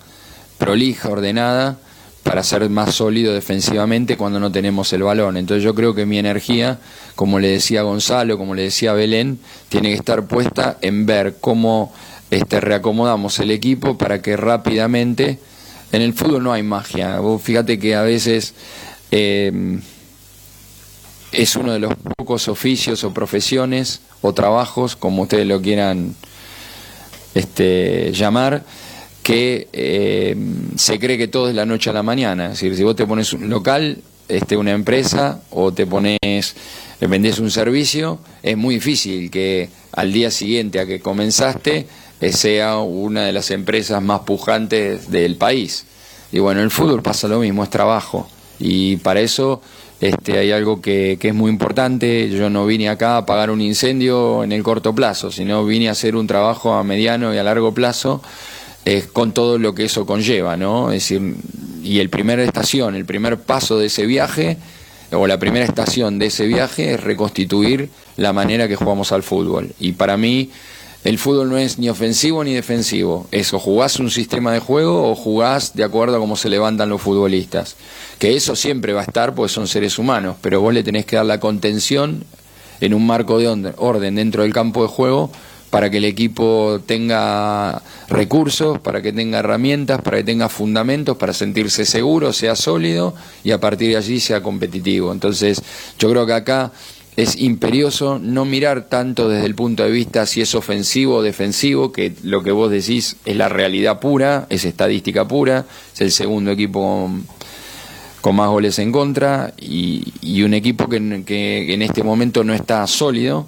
prolija, ordenada, para ser más sólido defensivamente cuando no tenemos el balón. Entonces yo creo que mi energía, como le decía Gonzalo, como le decía Belén, tiene que estar puesta en ver cómo este, reacomodamos el equipo para que rápidamente... En el fútbol no hay magia. Vos fíjate que a veces... Eh, es uno de los pocos oficios o profesiones o trabajos, como ustedes lo quieran este, llamar, que eh, se cree que todo es la noche a la mañana. Es decir, si vos te pones un local, este, una empresa, o te pones, vendés un servicio, es muy difícil que al día siguiente a que comenzaste eh, sea una de las empresas más pujantes del país. Y bueno, el fútbol pasa lo mismo, es trabajo. Y para eso este, hay algo que, es muy importante, yo no vine acá a apagar un incendio en el corto plazo, sino vine a hacer un trabajo a mediano y a largo plazo eh, con todo lo que eso conlleva, ¿no? Es decir, y el primer estación, el primer paso de ese viaje, o la primera estación de ese viaje es reconstituir la manera que jugamos al fútbol. Y para mí el fútbol no es ni ofensivo ni defensivo. Es o jugás un sistema de juego o jugás de acuerdo a cómo se levantan los futbolistas. Que eso siempre va a estar porque son seres humanos, pero vos le tenés que dar la contención en un marco de orden dentro del campo de juego para que el equipo tenga recursos, para que tenga herramientas, para que tenga fundamentos, para sentirse seguro, sea sólido y a partir de allí sea competitivo. Entonces, yo creo que acá es imperioso no mirar tanto desde el punto de vista si es ofensivo o defensivo, que lo que vos decís es la realidad pura, es estadística pura, es el segundo equipo con, más goles en contra y, un equipo que, en este momento no está sólido.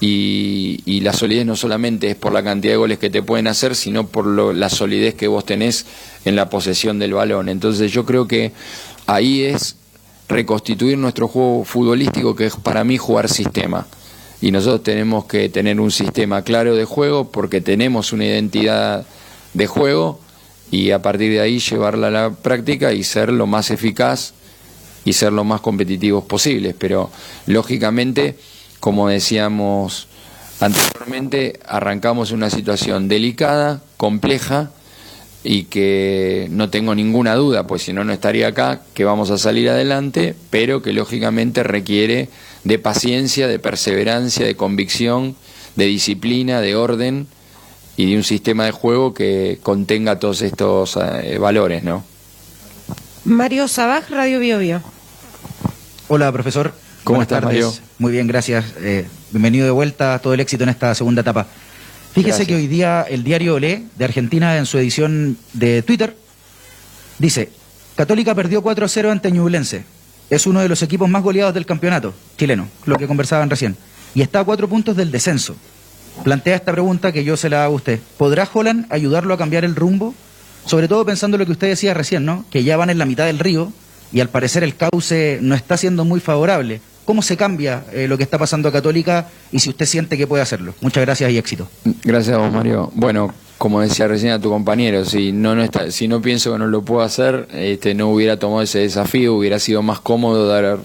Y, la solidez no solamente es por la cantidad de goles que te pueden hacer, sino por la solidez que vos tenés en la posesión del balón. Entonces yo creo que ahí es reconstituir nuestro juego futbolístico, que es para mí jugar sistema. y nosotros tenemos que tener un sistema claro de juego porque tenemos una identidad de juego y a partir de ahí llevarla a la práctica y ser lo más eficaz y ser lo más competitivos posibles. Pero lógicamente, como decíamos anteriormente, arrancamos una situación delicada, compleja y que no tengo ninguna duda, pues si no, no estaría acá, que vamos a salir adelante, pero que lógicamente requiere de paciencia, de perseverancia, de convicción, de disciplina, de orden y de un sistema de juego que contenga todos estos eh, valores, ¿no? Mario Sabaj, Radio Bio, Bio. Hola, profesor. ¿Cómo estás, Mario? Muy bien, gracias. Eh, bienvenido de vuelta, todo el éxito en esta segunda etapa. Fíjese que hoy día el diario Olé de Argentina, en su edición de Twitter, dice: Católica perdió 4-0 ante Ñublense. Es uno de los equipos más goleados del campeonato chileno, lo que conversaban recién. Y está a cuatro puntos del descenso. Plantea esta pregunta que yo se la hago a usted. ¿Podrá Holland ayudarlo a cambiar el rumbo? Sobre todo pensando en lo que usted decía recién, ¿no? Que ya van en la mitad del río y al parecer el cauce no está siendo muy favorable. ¿Cómo se cambia eh, lo que está pasando a Católica y si usted siente que puede hacerlo? Muchas gracias y éxito. Gracias a vos, Mario. Bueno, como decía recién a tu compañero, si no, no está, si no pienso que no lo puedo hacer, este, no hubiera tomado ese desafío, hubiera sido más cómodo dar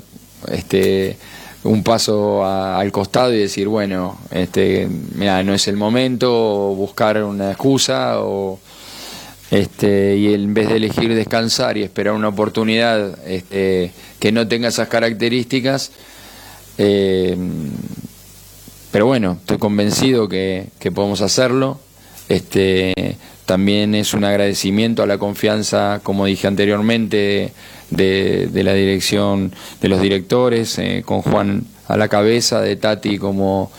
este, un paso al costado y decir, bueno, este, mira, no es el momento, o buscar una excusa, o este, y en vez de elegir descansar y esperar una oportunidad este, que no tenga esas características, eh, pero bueno, estoy convencido que, podemos hacerlo. Este, también es un agradecimiento a la confianza, como dije anteriormente, de, la dirección, de los directores, eh, con Juan a la cabeza, de Tati como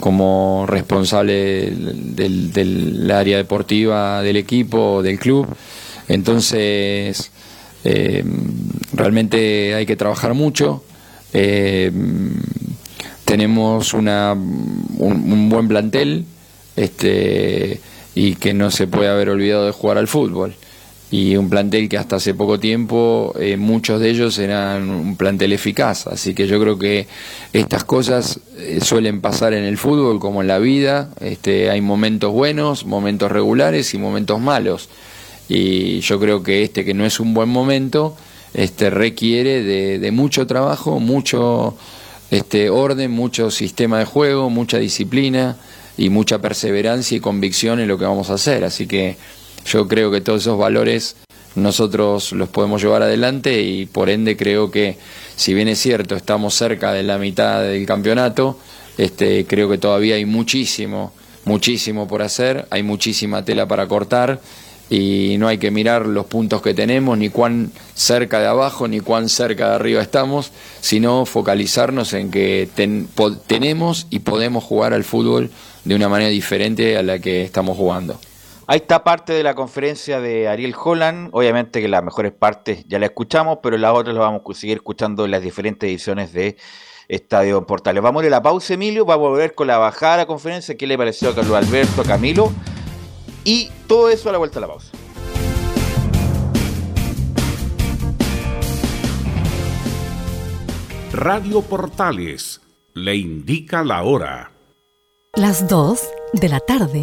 como responsable del, área deportiva del equipo, del club. Entonces, eh, realmente hay que trabajar mucho. Eh, tenemos una, un, buen plantel este, y que no se puede haber olvidado de jugar al fútbol y un plantel que hasta hace poco tiempo eh, muchos de ellos eran un plantel eficaz. Así que yo creo que estas cosas eh, suelen pasar en el fútbol como en la vida. Este, hay momentos buenos, momentos regulares y momentos malos. Y yo creo que este que no es un buen momento este, requiere de, mucho trabajo, mucho este, orden, mucho sistema de juego, mucha disciplina y mucha perseverancia y convicción en lo que vamos a hacer. Así que yo creo que todos esos valores nosotros los podemos llevar adelante y por ende creo que si bien es cierto estamos cerca de la mitad del campeonato, este, creo que todavía hay muchísimo, muchísimo por hacer, hay muchísima tela para cortar y no hay que mirar los puntos que tenemos, ni cuán cerca de abajo, ni cuán cerca de arriba estamos, sino focalizarnos en que tenemos y podemos jugar al fútbol de una manera diferente a la que estamos jugando. Ahí está parte de la conferencia de Ariel Holland. Obviamente que las mejores partes ya la escuchamos, pero las otras las vamos a seguir escuchando en las diferentes ediciones de Estadio Portales. Vamos a ir a la pausa, Emilio. Vamos a volver con la bajada de la conferencia. ¿Qué le pareció a Carlos Alberto, a Camilo? Y todo eso a la vuelta a la pausa. Radio Portales le indica la hora. Las 2 de la tarde.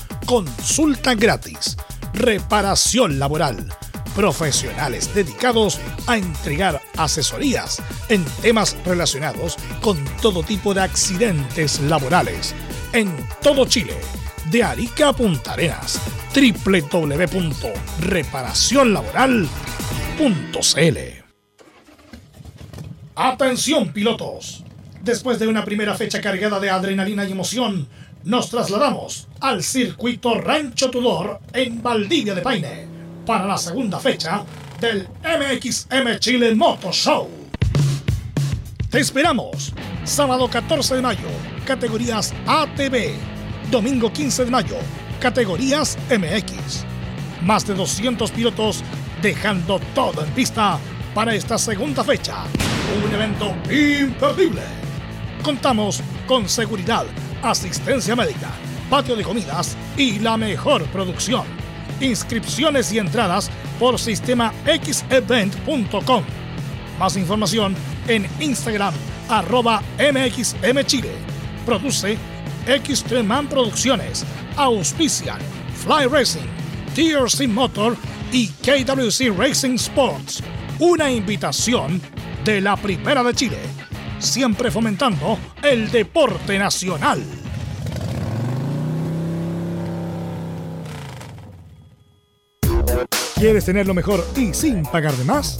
Consulta gratis. Reparación laboral. Profesionales dedicados a entregar asesorías en temas relacionados con todo tipo de accidentes laborales en todo Chile. De Arica a Punta Arenas. Atención pilotos. Después de una primera fecha cargada de adrenalina y emoción, nos trasladamos al circuito Rancho Tudor en Valdivia de Paine para la segunda fecha del MXM Chile Moto Show. Te esperamos sábado 14 de mayo, categorías ATV, domingo 15 de mayo, categorías MX. Más de 200 pilotos dejando todo en pista para esta segunda fecha. Un evento imperdible. Contamos con seguridad, asistencia médica, patio de comidas y la mejor producción. Inscripciones y entradas por sistema xevent.com. Más información en Instagram arroba mxmchile. Produce Xtreman Producciones. Auspician Fly Racing, TRC Motor y KWC Racing Sports. Una invitación de la Primera de Chile. Siempre fomentando el deporte nacional. ¿Quieres tener lo mejor y sin pagar de más?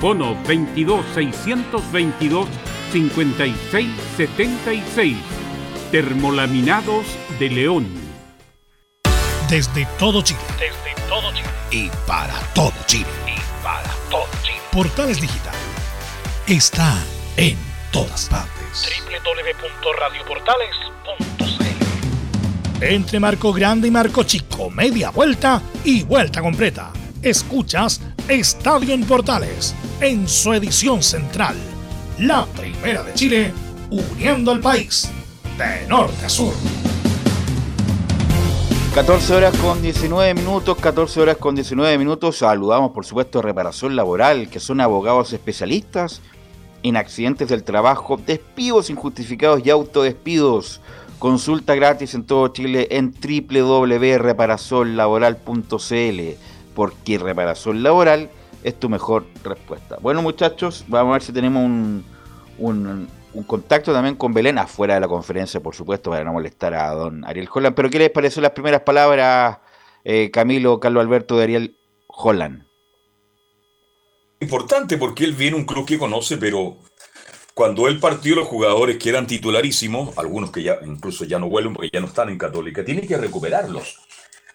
Bono 22 622 5676. Termolaminados de León. Desde todo Chile. Desde todo Chile. Y para todo Chile. Y para todo Chile. Portales Digital está en todas partes. www.radioportales.cl Entre Marco Grande y Marco Chico, media vuelta y vuelta completa. Escuchas Estadio en Portales en su edición central. La primera de Chile, uniendo al país de norte a sur. 14 horas con 19 minutos, 14 horas con 19 minutos. Saludamos, por supuesto, a Reparación Laboral, que son abogados especialistas en accidentes del trabajo, despidos injustificados y autodespidos. Consulta gratis en todo Chile en www.reparacionlaboral.cl, porque reparación laboral es tu mejor respuesta. Bueno, muchachos, vamos a ver si tenemos un, un, contacto también con Belén, afuera de la conferencia, por supuesto, para no molestar a don Ariel Holland. Pero, ¿qué les pareció las primeras palabras, eh, Camilo, Carlos Alberto de Ariel Holland? Importante porque él viene un club que conoce, pero cuando él partió los jugadores que eran titularísimos, algunos que ya incluso ya no vuelven porque ya no están en Católica, tiene que recuperarlos.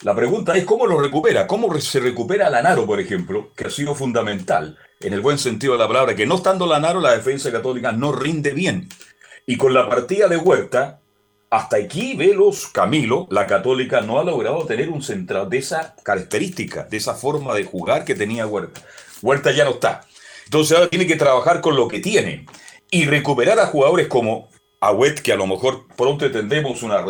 La pregunta es cómo lo recupera, cómo se recupera Lanaro, por ejemplo, que ha sido fundamental, en el buen sentido de la palabra, que no estando Lanaro, la defensa católica no rinde bien. Y con la partida de Huerta, hasta aquí, Velos, Camilo, la católica no ha logrado tener un central de esa característica, de esa forma de jugar que tenía Huerta. Huerta ya no está. Entonces ahora tiene que trabajar con lo que tiene y recuperar a jugadores como Agüet, que a lo mejor pronto tendremos una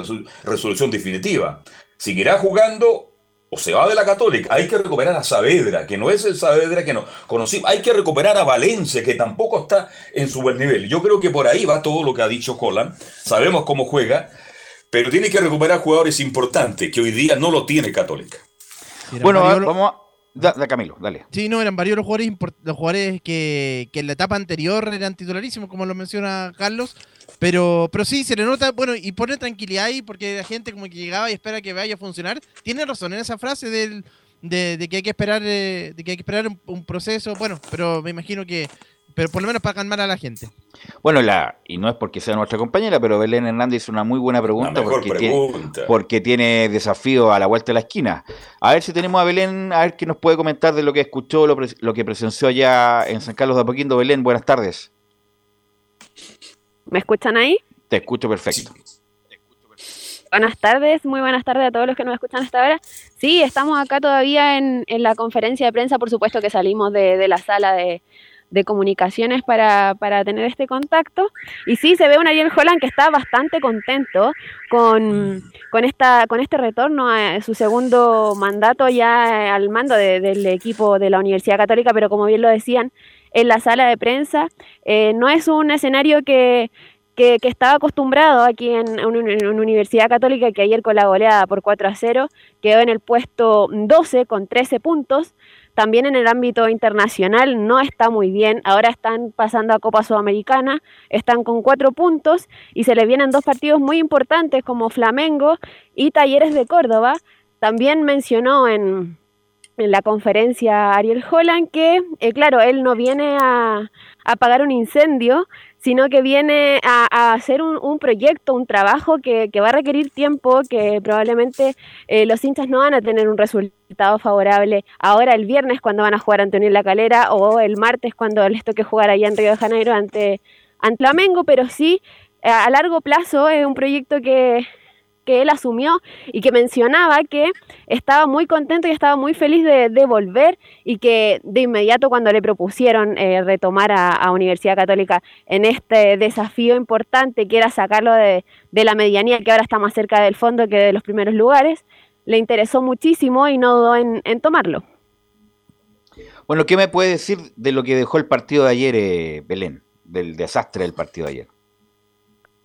resolución definitiva seguirá jugando o se va de la Católica. Hay que recuperar a Saavedra, que no es el Saavedra que no conocimos. Hay que recuperar a Valencia, que tampoco está en su buen nivel. Yo creo que por ahí va todo lo que ha dicho Holland. Sabemos cómo juega, pero tiene que recuperar jugadores importantes que hoy día no lo tiene Católica. Bueno, vamos a... Da, Camilo, dale. Sí, no, eran varios los jugadores, los jugadores que, que en la etapa anterior eran titularísimos, como lo menciona Carlos, pero, pero sí, se le nota, bueno, y pone tranquilidad ahí porque la gente como que llegaba y espera que vaya a funcionar. Tiene razón en esa frase del, de, que hay que esperar, eh, de que hay que esperar un, proceso, bueno, pero me imagino que, pero por lo menos para calmar a la gente. Bueno, la, y no es porque sea nuestra compañera, pero Belén Hernández hizo una muy buena pregunta, porque, Tiene, porque tiene desafío a la vuelta de la esquina. A ver si tenemos a Belén, a ver qué nos puede comentar de lo que escuchó, lo, lo que presenció allá en San Carlos de Apoquindo. Belén, buenas tardes. ¿Me escuchan ahí? Te escucho perfecto. Buenas tardes, muy buenas tardes a todos los que nos escuchan hasta ahora. Sí, estamos acá todavía en, la conferencia de prensa, por supuesto que salimos de, la sala de, de comunicaciones para, para, tener este contacto. Y sí, se ve un Ariel Holland que está bastante contento con, con, esta, con este retorno a su segundo mandato ya al mando del equipo de la Universidad Católica, pero como bien lo decían en la sala de prensa, eh, no es un escenario que, que, estaba acostumbrado aquí en, una Universidad Católica que ayer con la goleada por 4 a 0 quedó en el puesto 12 con 13 puntos. También en el ámbito internacional no está muy bien. Ahora están pasando a Copa Sudamericana, están con 4 puntos y se le vienen dos partidos muy importantes como Flamengo y Talleres de Córdoba. También mencionó en, en la conferencia Ariel Holland que, eh, claro, él no viene a, apagar un incendio, sino que viene a, hacer un, proyecto, un trabajo que, va a requerir tiempo, que probablemente eh, los hinchas no van a tener un resultado favorable ahora el viernes cuando van a jugar ante Unión La Calera o el martes cuando les toque jugar allá en Río de Janeiro ante, ante Flamengo, pero sí a largo plazo es un proyecto que, que él asumió y que mencionaba que estaba muy contento y estaba muy feliz de, volver y que de inmediato cuando le propusieron eh, retomar a, Universidad Católica en este desafío importante que era sacarlo de, la medianía que ahora está más cerca del fondo que de los primeros lugares, le interesó muchísimo y no dudó en, tomarlo. Bueno, ¿qué me puede decir de lo que dejó el partido de ayer, eh, Belén? Del desastre del partido de ayer.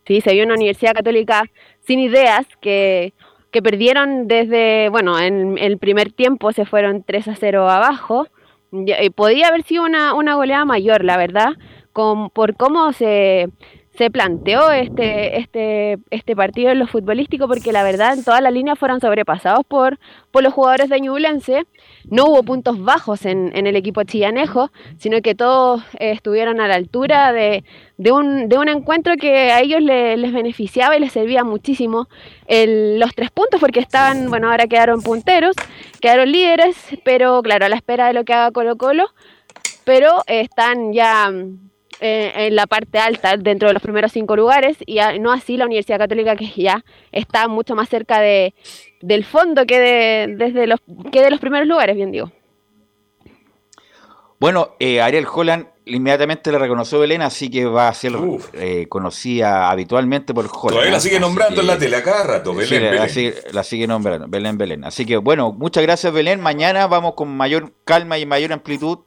Sí, se vio una Universidad Católica sin ideas, que, que perdieron desde, bueno, en el primer tiempo se fueron 3 a 0 abajo. Y podía haber sido una, una goleada mayor, la verdad, con, por cómo se, se planteó este, este, este partido en lo futbolístico, porque la verdad en todas las líneas fueron sobrepasados por, por los jugadores de Ñublense. No hubo puntos bajos en, en el equipo chillanejo, sino que todos eh, estuvieron a la altura de, de, un, de un encuentro que a ellos les beneficiaba y les servía muchísimo los tres puntos, porque estaban, bueno, ahora quedaron punteros, quedaron líderes, pero claro, a la espera de lo que haga Colo Colo, pero están ya eh, en la parte alta dentro de los primeros cinco lugares y no así la Universidad Católica que ya está mucho más cerca de, del fondo que de, desde los, que de los primeros lugares, bien digo. Bueno, eh, Ariel Holland inmediatamente le reconoció a Belén, así que va a ser eh, conocida habitualmente por Holland. Todavía la sigue nombrando en la tele cada rato, Belén, La, sigue, la, sigue, nombrando, Belén, Belén. Así que bueno, muchas gracias Belén. Mañana vamos con mayor calma y mayor amplitud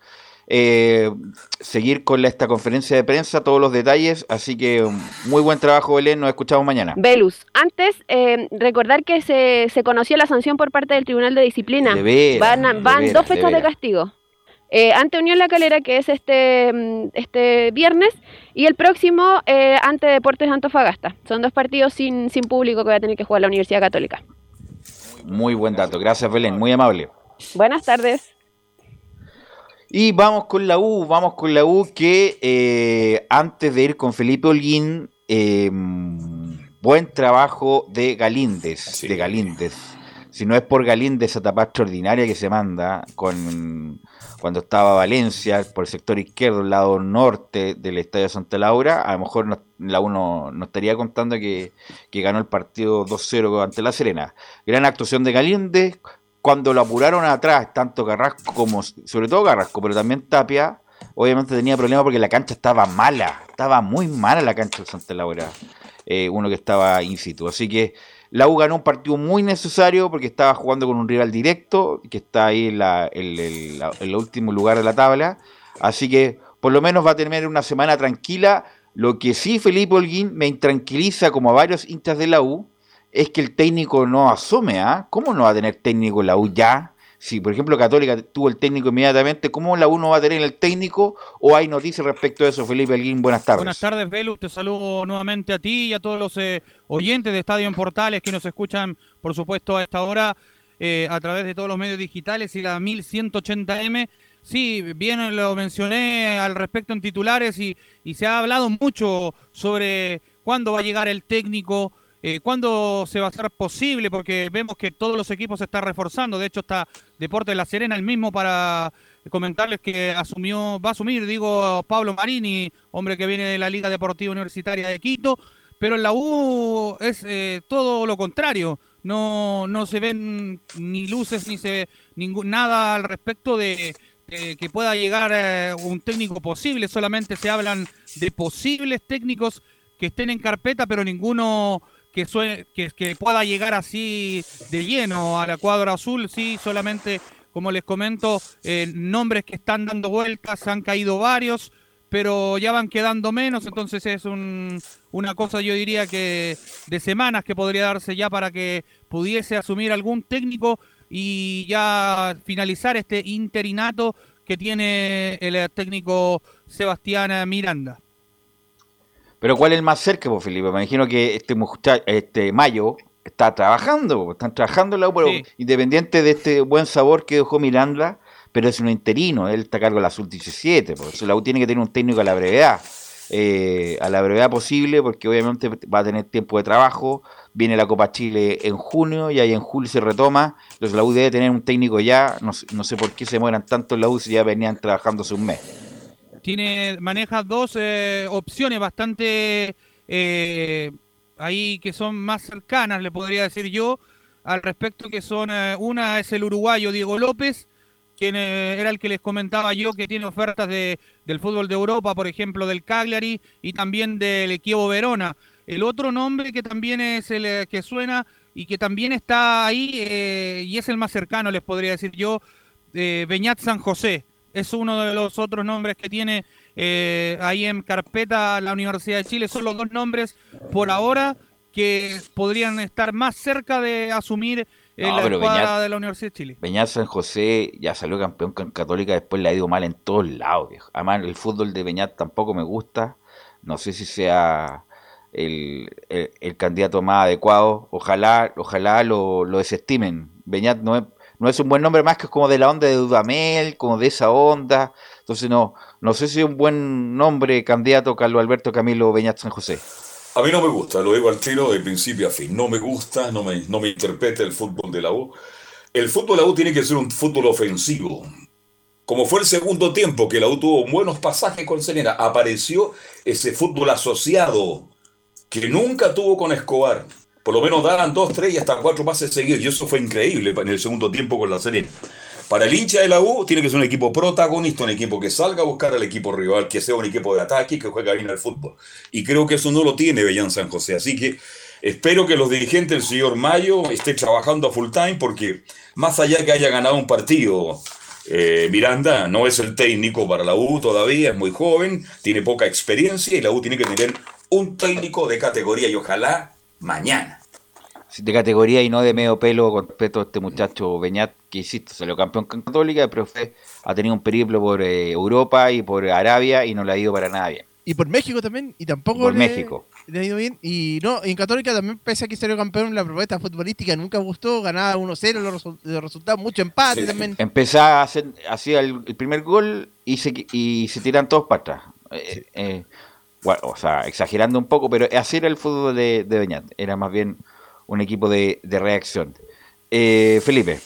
eh, seguir con esta conferencia de prensa, todos los detalles. Así que muy buen trabajo, Belén. Nos escuchamos mañana. Velus, antes eh, recordar que se, se, conoció la sanción por parte del Tribunal de Disciplina. van, van dos fechas de, castigo. Eh, ante Unión La Calera, que es este, mm, este viernes, y el próximo eh, ante Deportes Antofagasta. Son dos partidos sin, sin público que va a tener que jugar la Universidad Católica. Muy buen dato. Gracias, Belén. Muy amable. Buenas tardes. Y vamos con la U, vamos con la U que eh, antes de ir con Felipe Holguín, em, buen trabajo de Galíndez, de Galíndez. Si no es por Galíndez, esa etapa extraordinaria que se manda con cuando estaba Valencia, por el sector izquierdo, el lado norte del Estadio Santa Laura, a lo mejor la U no, estaría contando que, que ganó el partido 2-0 ante La Serena. Gran actuación de Galíndez, cuando lo apuraron atrás, tanto Carrasco como, sobre todo Carrasco, pero también Tapia, obviamente tenía problemas porque la cancha estaba mala, estaba muy mala la cancha de Santa Laura, eh, uno que estaba in situ. Así que la U ganó un partido muy necesario porque estaba jugando con un rival directo, que está ahí en, en el último lugar de la tabla. Así que por lo menos va a tener una semana tranquila. Lo que sí, Felipe Holguín, me intranquiliza como a varios hinchas de la U, es que el técnico no asume, ¿ah? ¿Cómo no va a tener técnico la U ya? Si, por ejemplo, Católica tuvo el técnico inmediatamente, ¿cómo la U no va a tener el técnico? ¿O hay noticias respecto a eso, Felipe Alguín? Buenas tardes. Buenas tardes, Velu. Te saludo nuevamente a ti y a todos los eh, oyentes de Estadio en Portales que nos escuchan, por supuesto, a esta hora eh, a través de todos los medios digitales y la 1180M. Sí, bien lo mencioné al respecto en titulares y se ha hablado mucho sobre cuándo va a llegar el técnico eh, ¿Cuándo se va a hacer posible? Porque vemos que todos los equipos se están reforzando. De hecho, está Deporte de La Serena el mismo para comentarles que asumió, va a asumir, digo, Pablo Marini, hombre que viene de la Liga Deportiva Universitaria de Quito. Pero en la U es eh, todo lo contrario. No, no se ven ni luces ni se ningún, nada al respecto de, que pueda llegar eh, un técnico posible, solamente se hablan de posibles técnicos que estén en carpeta, pero ninguno que, que, pueda llegar así de lleno a la cuadra azul, sí, solamente, como les comento, eh, nombres que están dando vueltas, han caído varios, pero ya van quedando menos, entonces es una cosa, yo diría que de semanas que podría darse ya para que pudiese asumir algún técnico y ya finalizar este interinato que tiene el técnico Sebastián Miranda. Pero ¿cuál es el más cerca, pues, Felipe? Me imagino que este, este Mayo está trabajando, están trabajando en la U, independiente de este buen sabor que dejó Miranda, pero es un interino, él está a cargo de la Sub-17, por eso la U tiene que tener un técnico a la brevedad, eh, a la brevedad posible, porque obviamente va a tener tiempo de trabajo, viene la Copa Chile en junio y ahí en julio se retoma. Entonces la U debe tener un técnico ya, no, sé por qué se mueran tanto en la U si ya venían trabajando hace un mes. Tiene, maneja dos eh, opciones bastante eh, ahí que son más cercanas, le podría decir yo, al respecto que son, eh, una es el uruguayo Diego López, quien era el que les comentaba yo que tiene ofertas de, del fútbol de Europa, por ejemplo del Cagliari y también del Equipo Verona. El otro nombre que también es el que suena y que también está ahí y es el más cercano, les podría decir yo, Beñat San José. Es uno de los otros nombres que tiene eh, ahí en carpeta la Universidad de Chile. Son los dos nombres por ahora que podrían estar más cerca de asumir la escuadra de la Universidad de Chile. Beñat San José ya salió campeón con Católica, después le ha ido mal en todos lados. Además, el fútbol de Beñat tampoco me gusta. No sé si sea el, el, candidato más adecuado. Ojalá, ojalá lo, lo desestimen. Beñat no es, no es un buen nombre más que es como de la onda de Dudamel, como de esa onda. Entonces no, no sé si es un buen nombre candidato Carlos Alberto Camilo Beñat San José. A mí no me gusta, lo digo al tiro de principio a fin. No me gusta, no me, no me interpreta el fútbol de la U. El fútbol de la U tiene que ser un fútbol ofensivo. Como fue el segundo tiempo que la U tuvo buenos pasajes con Serena, apareció ese fútbol asociado que nunca tuvo con Escobar. Por lo menos daban dos, tres y hasta cuatro pases seguidos. Y eso fue increíble en el segundo tiempo con la serie. Para el hincha de la U tiene que ser un equipo protagonista, un equipo que salga a buscar al equipo rival, que sea un equipo de ataque y que juegue bien al fútbol. Y creo que eso no lo tiene Bellán San José. Así que espero que los dirigentes del señor Mayo estén trabajando a full time porque más allá que haya ganado un partido, eh, Miranda no es el técnico para la U todavía, es muy joven, tiene poca experiencia y la U tiene que tener un técnico de categoría y ojalá mañana. De categoría y no de medio pelo con respecto a este muchacho Beñat, que insisto, salió campeón con Católica, pero fue, ha tenido un periplo por eh, Europa y por Arabia y no le ha ido para nada bien. Y por México también, y tampoco por México. le ha ido bien. Y no, en Católica también, pese a que salió campeón, la propuesta futbolística nunca gustó, ganaba 1-0, los, resultados, mucho empate también. Empezaba a hacer, hacía el, primer gol y se, y se tiran todos para atrás. Eh, eh, bueno, o sea, exagerando un poco, pero así era el fútbol de, de Beñat, era más bien un equipo de, reacción. Eh, Felipe.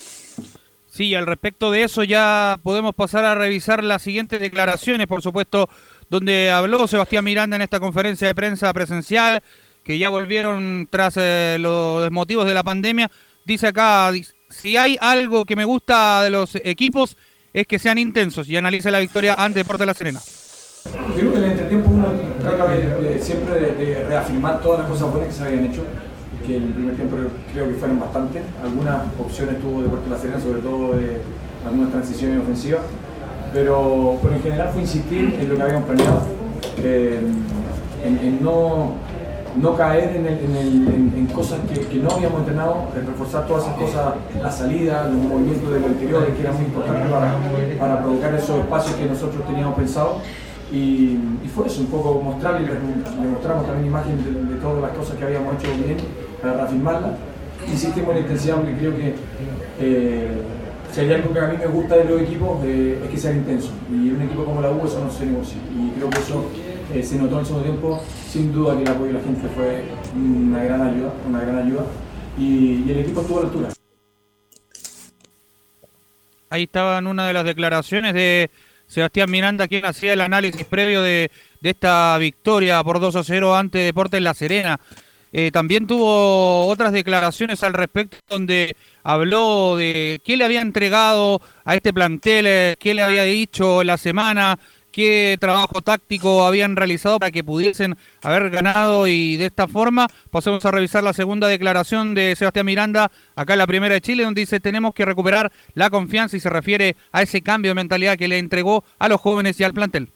Sí, al respecto de eso ya podemos pasar a revisar las siguientes declaraciones, por supuesto, donde habló Sebastián Miranda en esta conferencia de prensa presencial, que ya volvieron tras eh, los motivos de la pandemia. Dice acá, si hay algo que me gusta de los equipos, es que sean intensos y analice la victoria ante Deportes de la Serena. Creo que en el entretiempo uno de, siempre de, reafirmar todas las cosas buenas que se habían hecho, que en el primer tiempo creo que fueron bastantes. Algunas opciones tuvo Deportes La Serena, sobre todo de algunas transiciones ofensivas, pero, pero en general fue insistir en lo que habíamos planeado, en, no, no, caer en, cosas que, no habíamos entrenado, reforzar todas esas cosas, la salida, los movimientos del interior, que era muy importante para, para provocar esos espacios que nosotros teníamos pensado y, fue eso, un poco mostrarle, le mostramos también imagen de, todas las cosas que habíamos hecho bien para reafirmarla. Insistimos en la intensidad porque creo que eh, algo que a mí me gusta de los equipos eh, es que sean intensos. Y un equipo como la U eso no se negocia. Y creo que eso eh, se notó en el segundo tiempo. Sin duda que el apoyo de la gente fue una gran ayuda, una gran ayuda. Y, y el equipo estuvo a la altura. Ahí estaba en una de las declaraciones de Sebastián Miranda, quien hacía el análisis previo de, esta victoria por 2 a 0 ante Deportes La Serena. eh, también tuvo otras declaraciones al respecto donde habló de qué le había entregado a este plantel, eh, qué le había dicho la semana, qué trabajo táctico habían realizado para que pudiesen haber ganado y de esta forma pasemos a revisar la segunda declaración de Sebastián Miranda acá en la primera de Chile donde dice tenemos que recuperar la confianza y se refiere a ese cambio de mentalidad que le entregó a los jóvenes y al plantel.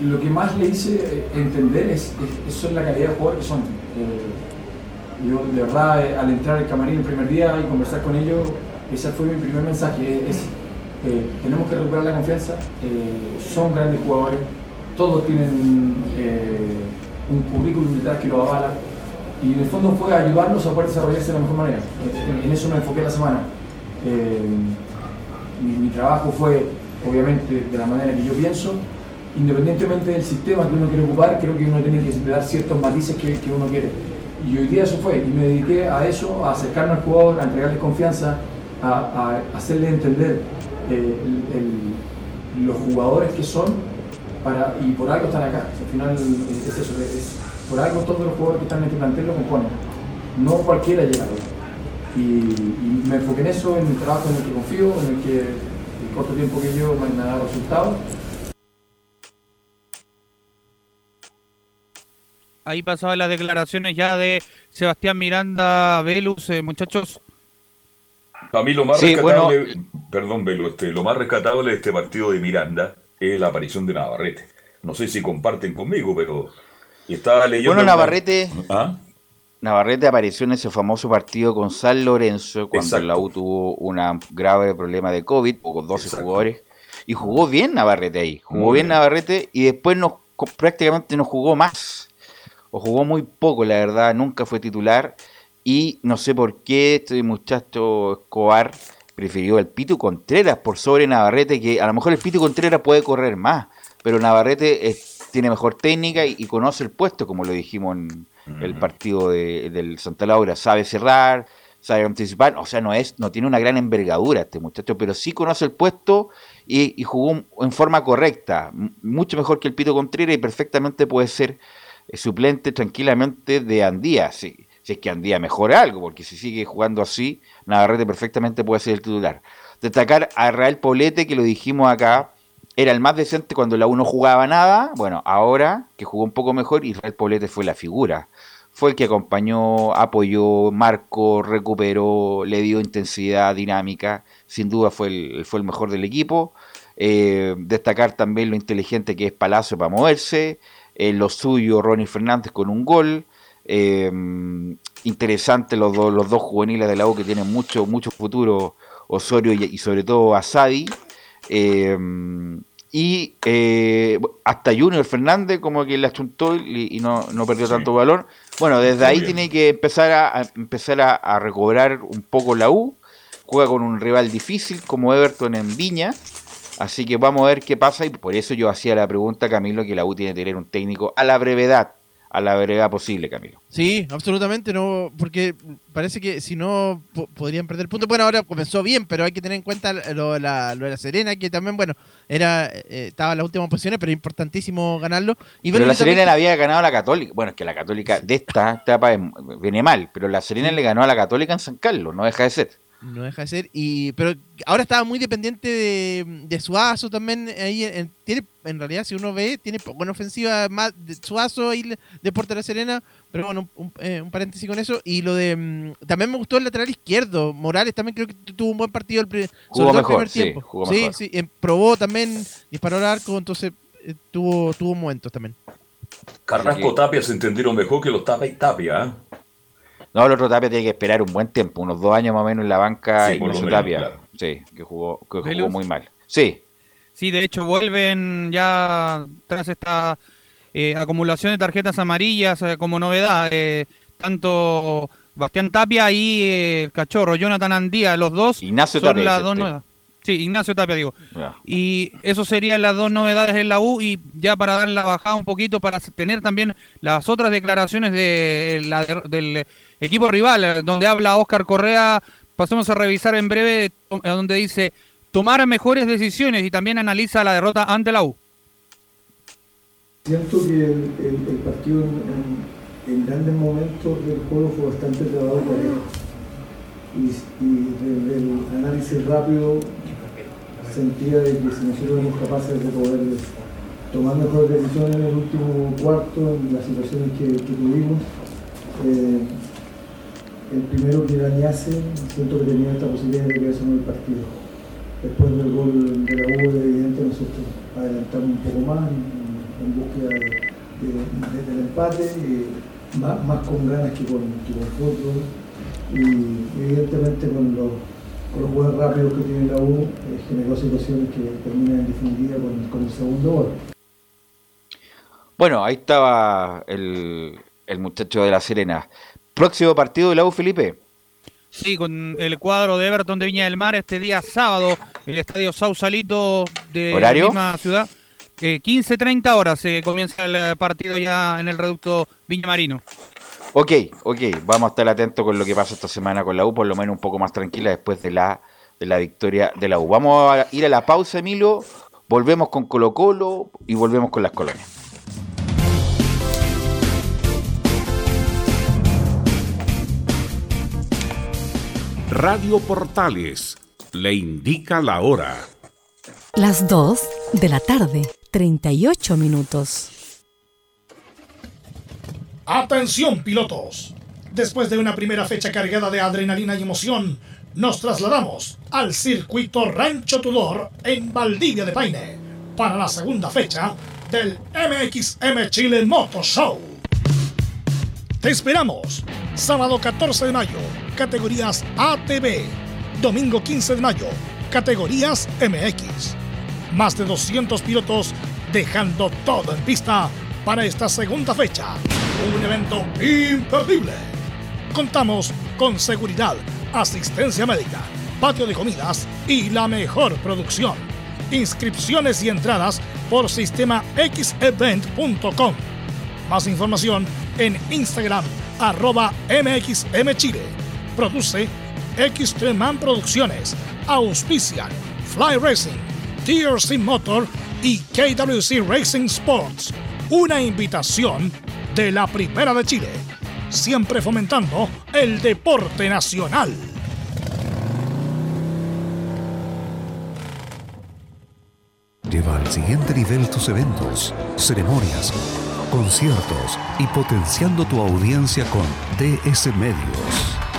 Lo que más le hice entender es, es, la calidad de jugadores son. Eh, yo de verdad eh, al entrar al camarín el primer día y conversar con ellos, ese fue mi primer mensaje. Tenemos que recuperar la confianza, eh, son grandes jugadores, todos tienen eh, un currículum detrás que lo avala y en el fondo fue ayudarlos a poder desarrollarse de la mejor manera. En, eso me enfoqué la semana. Eh, mi, trabajo fue, obviamente, de la manera que yo pienso, independientemente del sistema que uno quiere ocupar, creo que uno tiene que dar ciertos matices que, que uno quiere. Y hoy día eso fue, y me dediqué a eso, a acercarme al jugador, a entregarle confianza, a, a hacerle entender los jugadores que son para, y por algo están acá. Al final es, eso, es, por algo todos los jugadores que están en este plantel lo componen. No cualquiera llega y, y, me enfoqué en eso, en el trabajo en el que confío, en el que el corto tiempo que yo me ha dado resultados. Ahí pasaban las declaraciones ya de Sebastián Miranda Velus, eh, muchachos. A mí lo más rescatable, perdón, Velo, este, lo más rescatable de este partido de Miranda es la aparición de Navarrete. No sé si comparten conmigo, pero estaba leyendo. Bueno, Navarrete. ¿Ah? Navarrete apareció en ese famoso partido con San Lorenzo cuando la U tuvo un grave problema de COVID, con 12 jugadores. Y jugó bien Navarrete ahí. Jugó bien, Navarrete y después no, prácticamente no jugó más. O jugó muy poco, la verdad. Nunca fue titular. Y no sé por qué este muchacho Escobar prefirió el Pitu Contreras por sobre Navarrete, que a lo mejor el Pitu Contreras puede correr más, pero Navarrete tiene mejor técnica y, conoce el puesto, como lo dijimos en el partido de, del Santa Laura, sabe cerrar, sabe anticipar, o sea, no es, no tiene una gran envergadura este muchacho, pero sí conoce el puesto y, jugó en forma correcta, mucho mejor que el Pito Contreras y perfectamente puede ser eh, suplente tranquilamente de Andía, sí si es que Andía mejora algo, porque si sigue jugando así, Navarrete perfectamente puede ser el titular. Destacar a Israel Poblete, que lo dijimos acá, era el más decente cuando la 1 jugaba nada. Bueno, ahora que jugó un poco mejor, Israel Poblete fue la figura. Fue el que acompañó, apoyó, marcó, recuperó, le dio intensidad, dinámica. Sin duda fue el, fue el mejor del equipo. Eh, destacar también lo inteligente que es Palacio para moverse. Eh, lo suyo, Ronnie Fernández con un gol. Eh, interesante los, dos los dos juveniles de la U que tienen mucho, mucho futuro, Osorio y, sobre todo Asadi. Eh, y eh, hasta Junior Fernández como que le achuntó y, no, no, perdió tanto valor. Bueno, desde ahí tiene que empezar a, empezar a, recobrar un poco la U. Juega con un rival difícil como Everton en Viña. Así que vamos a ver qué pasa y por eso yo hacía la pregunta, Camilo, que la U tiene que tener un técnico a la brevedad a la brevedad posible, Camilo. Sí, absolutamente, no, porque parece que si no podrían perder puntos. Bueno, ahora comenzó bien, pero hay que tener en cuenta lo, de la Serena, que también, bueno, era eh, estaba en las últimas posiciones, pero importantísimo ganarlo. Y pero la Serena le había ganado a la Católica. Bueno, es que la Católica de esta etapa viene mal, pero la Serena le ganó a la Católica en San Carlos, no deja de ser. No deja de ser. Y, pero ahora estaba muy dependiente de, de Suazo también. Ahí en, tiene, en realidad, si uno ve, tiene buena ofensiva más de Suazo y de la Serena. Pero bueno, eh, un, paréntesis con eso. Y lo de. Mm, también me gustó el lateral izquierdo. Morales también creo que tuvo un buen partido el, jugó mejor, el primer tiempo. Sí, sí, eh, probó también, disparó al arco, entonces eh, tuvo, tuvo momentos también. Carrasco Tapia se entendieron mejor que los Tapia y Tapia. No, el otro Tapia tiene que esperar un buen tiempo, unos dos años más o menos en la banca y su Tapia. Sí, que jugó, que jugó muy mal. Sí. Sí, de hecho vuelven ya tras esta eh, acumulación de tarjetas amarillas eh, como novedad. Eh, tanto Bastián Tapia y el cachorro Jonathan Andía, los dos Ignacio son las dos nuevas. Sí, Ignacio Tapia, digo. Y eso serían las dos novedades en la U y ya para dar la bajada un poquito, para tener también las otras declaraciones de la, del equipo rival, eh, donde habla Oscar Correa. Pasemos a revisar en breve, eh, donde dice tomar mejores decisiones y también analiza la derrota ante la U. Siento que el, partido en grandes momentos del juego fue bastante trabado por él. Y, desde el análisis rápido sentía de que si nosotros éramos capaces de poder tomar mejores decisiones en el último cuarto, en las situaciones que, tuvimos, eh, el primero que dañase, siento que tenía esta posibilidad de que en el partido. Después del gol de la U, evidente, nosotros adelantamos un poco más en, búsqueda del empate, más, con ganas que con, que con fútbol. Y evidentemente con los, con los juegos rápidos que tiene la U, generó situaciones que terminan en definitiva con, con el segundo gol. Bueno, ahí estaba el, el muchacho de La Serena. Próximo partido de la U, Felipe. Sí, con el cuadro de Everton de Viña del Mar este día sábado, el estadio Sausalito de la misma ciudad. Eh, 15-30 horas se comienza el partido ya en el reducto Viña Marino. Ok, ok, vamos a estar atentos con lo que pasa esta semana con la U, por lo menos un poco más tranquila después de la, de la victoria de la U. Vamos a ir a la pausa, Emilio, volvemos con Colo Colo y volvemos con las colonias. Radio Portales le indica la hora. Las 2 de la tarde, 38 minutos. Atención pilotos. Después de una primera fecha cargada de adrenalina y emoción, nos trasladamos al circuito Rancho Tudor en Valdivia de Paine para la segunda fecha del MXM Chile Moto Show. Te esperamos sábado 14 de mayo categorías ATV. Domingo 15 de mayo, categorías MX. Más de 200 pilotos dejando todo en pista para esta segunda fecha. Un evento imperdible. Contamos con seguridad, asistencia médica, patio de comidas y la mejor producción. Inscripciones y entradas por sistema xevent.com. Más información en Instagram arroba mxmchile Produce Xtreman Producciones. Auspician Fly Racing, TRC Motor y KWC Racing Sports. Una invitación de la Primera de Chile. Siempre fomentando el deporte nacional. Lleva al siguiente nivel tus eventos, ceremonias, conciertos y potenciando tu audiencia con DS Medios.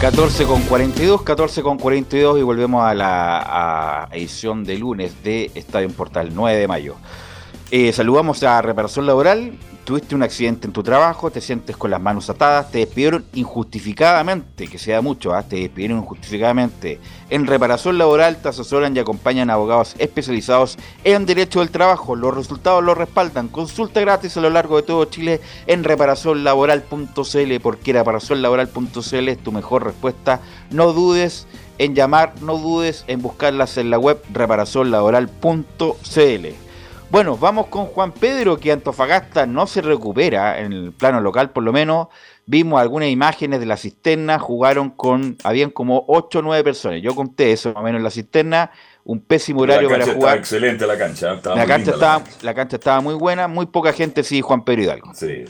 14 con 42, 14 con 42 y volvemos a la edición de lunes de Estadio Portal 9 de mayo. Eh, saludamos a Reparación Laboral. Tuviste un accidente en tu trabajo, te sientes con las manos atadas, te despidieron injustificadamente, que sea mucho, ¿ah? te despidieron injustificadamente. En Reparación Laboral te asesoran y acompañan abogados especializados en Derecho del Trabajo. Los resultados los respaldan. Consulta gratis a lo largo de todo Chile en reparacionlaboral.cl, porque reparacionlaboral.cl es tu mejor respuesta. No dudes en llamar, no dudes en buscarlas en la web reparacionlaboral.cl. Bueno, vamos con Juan Pedro, que Antofagasta no se recupera en el plano local, por lo menos. Vimos algunas imágenes de la cisterna, jugaron con, habían como 8 o 9 personas. Yo conté eso más o menos en la cisterna, un pésimo horario para jugar. excelente la cancha. la, cancha estaba, la cancha estaba muy buena, muy poca gente, sí, Juan Pedro Hidalgo. Sí.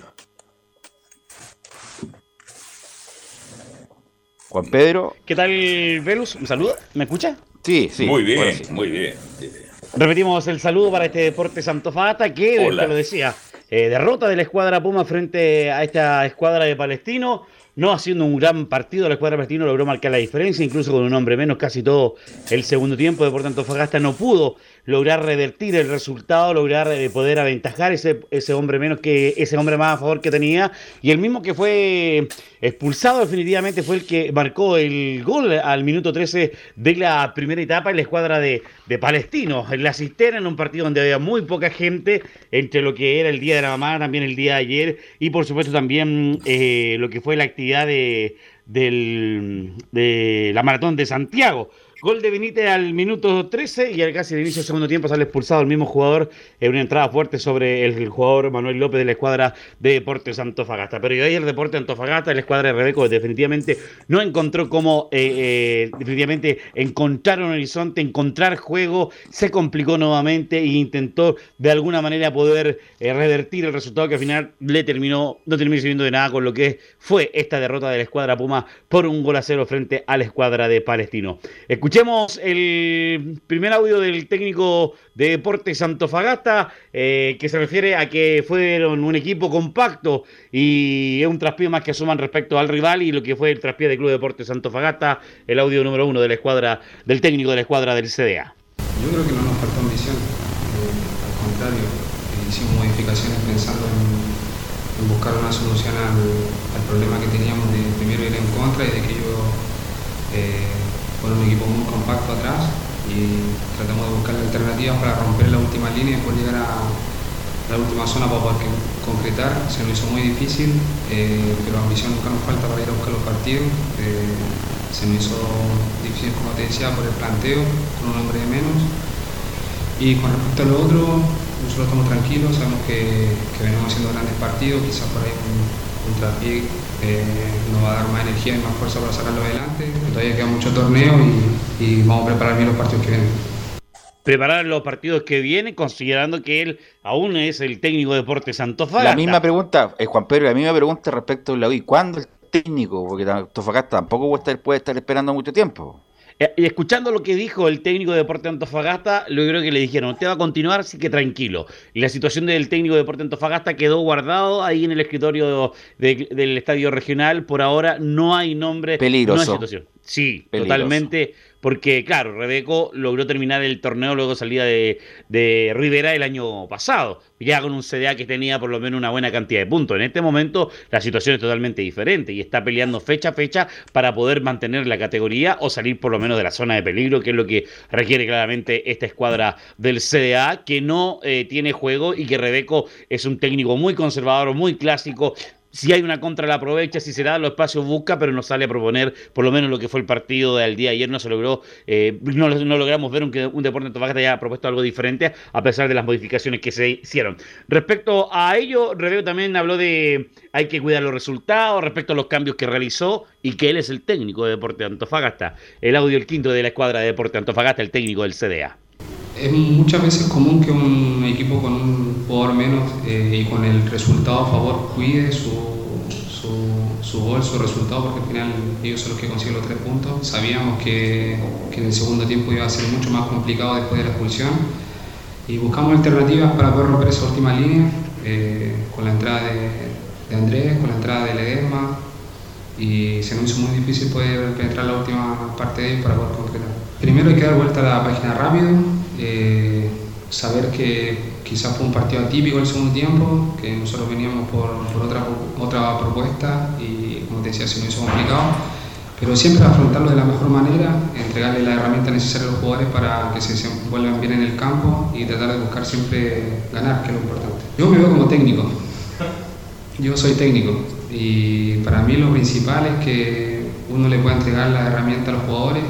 Juan Pedro. ¿Qué tal, Velus? ¿Me saluda? ¿Me escucha? Sí, sí. Muy bien, muy bien. Repetimos el saludo para este Deporte Santofagasta que, te lo decía, eh, derrota de la escuadra Puma frente a esta escuadra de Palestino. No haciendo un gran partido, la escuadra Palestino logró marcar la diferencia, incluso con un hombre menos casi todo el segundo tiempo. Deporte Antofagasta no pudo lograr revertir el resultado, lograr eh, poder aventajar ese, ese hombre menos que ese hombre más a favor que tenía. Y el mismo que fue expulsado definitivamente fue el que marcó el gol al minuto 13 de la primera etapa en la escuadra de, de Palestino, en la cisterna, en un partido donde había muy poca gente, entre lo que era el día de la mamá, también el día de ayer, y por supuesto también eh, lo que fue la actividad de, del, de la maratón de Santiago. Gol de Benítez al minuto 13 y al casi el inicio del segundo tiempo sale expulsado el mismo jugador en una entrada fuerte sobre el jugador Manuel López de la escuadra de Deportes Antofagasta. Pero ahí el Deporte Antofagasta, la escuadra de Rebeco, definitivamente no encontró cómo eh, eh, definitivamente encontrar un horizonte, encontrar juego, se complicó nuevamente e intentó de alguna manera poder eh, revertir el resultado que al final le terminó, no terminó sirviendo de nada con lo que fue esta derrota de la escuadra Puma por un gol a cero frente a la escuadra de Palestino. Escuchemos el primer audio del técnico de Deportes Antofagasta, eh, que se refiere a que fueron un equipo compacto y es un traspié más que suman respecto al rival y lo que fue el traspié del Club Deportes Antofagasta, el audio número uno de la escuadra, del técnico de la escuadra del CDA. Yo creo que no nos faltó ambición, eh, al contrario, eh, hicimos modificaciones pensando en, buscar una solución al, al, problema que teníamos de primero ir en contra y de que con un equipo muy compacto atrás y tratamos de buscar alternativas para romper la última línea y poder llegar a la última zona para poder concretar. Se nos hizo muy difícil, eh, pero ambición nunca nos falta para ir a buscar los partidos. Eh, se nos hizo difícil, como te decía, por el planteo, con un hombre de menos. Y con respecto a lo otro, nosotros estamos tranquilos, sabemos que, venimos haciendo grandes partidos, quizás por ahí un eh, nos va a dar más energía y más fuerza para sacarlo adelante. Todavía queda mucho torneo y, vamos a preparar bien los partidos que vienen. Preparar los partidos que vienen, considerando que él aún es el técnico de Deportes Antofagasta. La misma pregunta, eh, Juan Pedro, la misma pregunta respecto a la UI. ¿Cuándo el técnico? Porque Antofagasta tampoco puede estar, puede estar esperando mucho tiempo. Eh, y escuchando lo que dijo el técnico de Deporte Antofagasta, lo creo que le dijeron, usted va a continuar, sí que tranquilo. Y la situación del técnico de Deporte Antofagasta quedó guardado ahí en el escritorio del estadio regional. Por ahora no hay nombre. Peligroso. No hay situación. Sí, totalmente porque claro, Rebeco logró terminar el torneo luego salida de, de, Rivera el año pasado, ya con un CDA que tenía por lo menos una buena cantidad de puntos. En este momento la situación es totalmente diferente y está peleando fecha a fecha para poder mantener la categoría o salir por lo menos de la zona de peligro, que es lo que requiere claramente esta escuadra del CDA, que no eh, tiene juego y que Rebeco es un técnico muy conservador, muy clásico, si hay una contra la aprovecha, si se da los espacios busca, pero no sale a proponer por lo menos lo que fue el partido del día ayer, no se logró, eh, no, logramos ver un, un deporte Antofagasta haya propuesto algo diferente a pesar de las modificaciones que se hicieron. Respecto a ello, Reveo también habló de hay que cuidar los resultados, respecto a los cambios que realizó y que él es el técnico de Deporte Antofagasta. El audio el quinto de la escuadra de Deporte Antofagasta, el técnico del CDA es muchas veces común que un equipo con un jugador menos eh, y con el resultado a favor cuide su, su, gol, su resultado, porque al final ellos son los que consiguen los tres puntos. Sabíamos que, que, en el segundo tiempo iba a ser mucho más complicado después de la expulsión y buscamos alternativas para poder romper esa última línea eh, con la entrada de, de, Andrés, con la entrada de Ledesma y se nos hizo muy difícil poder penetrar la última parte de él para poder concretar. Primero hay que dar vuelta a la página rápido eh, saber que quizás fue un partido atípico el segundo tiempo, que nosotros veníamos por, otra, otra propuesta y como te decía, se nos hizo complicado, pero siempre afrontarlo de la mejor manera, entregarle la herramienta necesaria a los jugadores para que se vuelvan bien en el campo y tratar de buscar siempre ganar, que es lo importante. Yo me veo como técnico, yo soy técnico y para mí lo principal es que uno le pueda entregar la herramienta a los jugadores.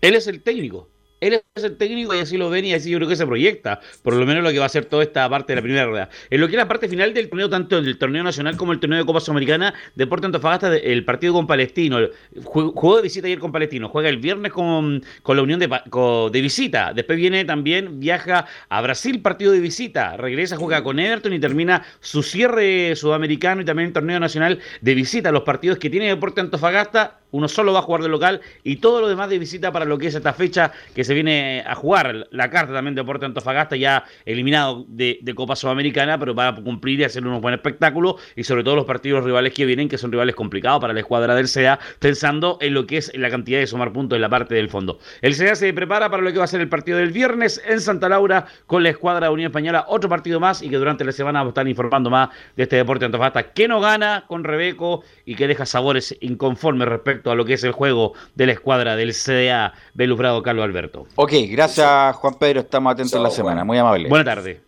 Él es el técnico él es el técnico y así lo ven y así yo creo que se proyecta, por lo menos lo que va a ser toda esta parte de la primera rueda. En lo que es la parte final del torneo, tanto del torneo nacional como el torneo de Copa Sudamericana, Deporte Antofagasta, el partido con Palestino, jugó de visita ayer con Palestino, juega el viernes con, con la Unión de, de visita, después viene también, viaja a Brasil, partido de visita, regresa, juega con Everton y termina su cierre sudamericano y también el torneo nacional de visita. Los partidos que tiene Deporte Antofagasta uno solo va a jugar de local y todo lo demás de visita para lo que es esta fecha que se viene a jugar. La carta también de Deporte Antofagasta ya eliminado de, Copa Sudamericana, pero va a cumplir y hacer un buen espectáculo y sobre todo los partidos rivales que vienen, que son rivales complicados para la escuadra del SEA, pensando en lo que es la cantidad de sumar puntos en la parte del fondo. El SEA se prepara para lo que va a ser el partido del viernes en Santa Laura con la escuadra de Unión Española, otro partido más y que durante la semana vamos a estar informando más de este Deporte Antofagasta que no gana con Rebeco y que deja sabores inconformes respecto a lo que es el juego de la escuadra del CDA Belufrado Carlos Alberto. Ok, gracias Juan Pedro, estamos atentos en la semana, muy amable. Buenas tardes.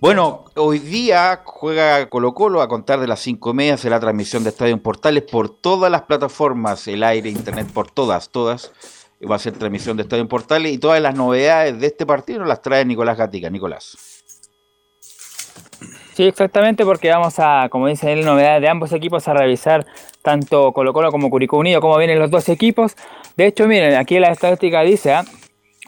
Bueno, hoy día juega Colo Colo a contar de las cinco medias de la transmisión de Estadio Portales por todas las plataformas, el aire, internet, por todas, todas. Va a ser transmisión de Estadio Portales y todas las novedades de este partido nos las trae Nicolás Gatica. Nicolás. Sí, exactamente, porque vamos a, como dice él, novedades de ambos equipos a revisar tanto Colo Colo como Curicó Unido, cómo vienen los dos equipos. De hecho, miren, aquí la estadística dice,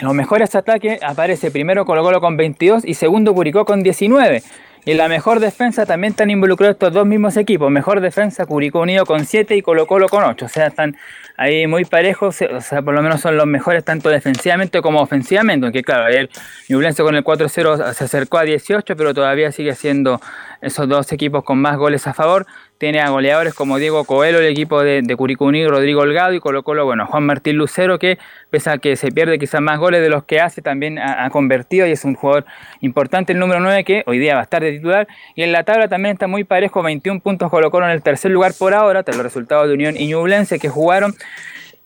los mejores ataques aparece primero Colo Colo con 22 y segundo Curicó con 19. Y la mejor defensa también están involucrados estos dos mismos equipos. Mejor defensa Curicó Unido con 7 y Colo Colo con 8. O sea, están ahí muy parejos, o sea, por lo menos son los mejores tanto defensivamente como ofensivamente, aunque claro, ayer Ñublense con el 4-0 se acercó a 18, pero todavía sigue siendo esos dos equipos con más goles a favor. Tiene a goleadores como Diego Coelho, el equipo de, de Curicuni, Rodrigo Holgado y Colo Colo, bueno, Juan Martín Lucero, que pese a que se pierde quizás más goles de los que hace, también ha, convertido y es un jugador importante, el número 9, que hoy día va a estar de titular. Y en la tabla también está muy parejo, 21 puntos Colo Colo en el tercer lugar por ahora, tras los resultados de Unión y Ñublense que jugaron.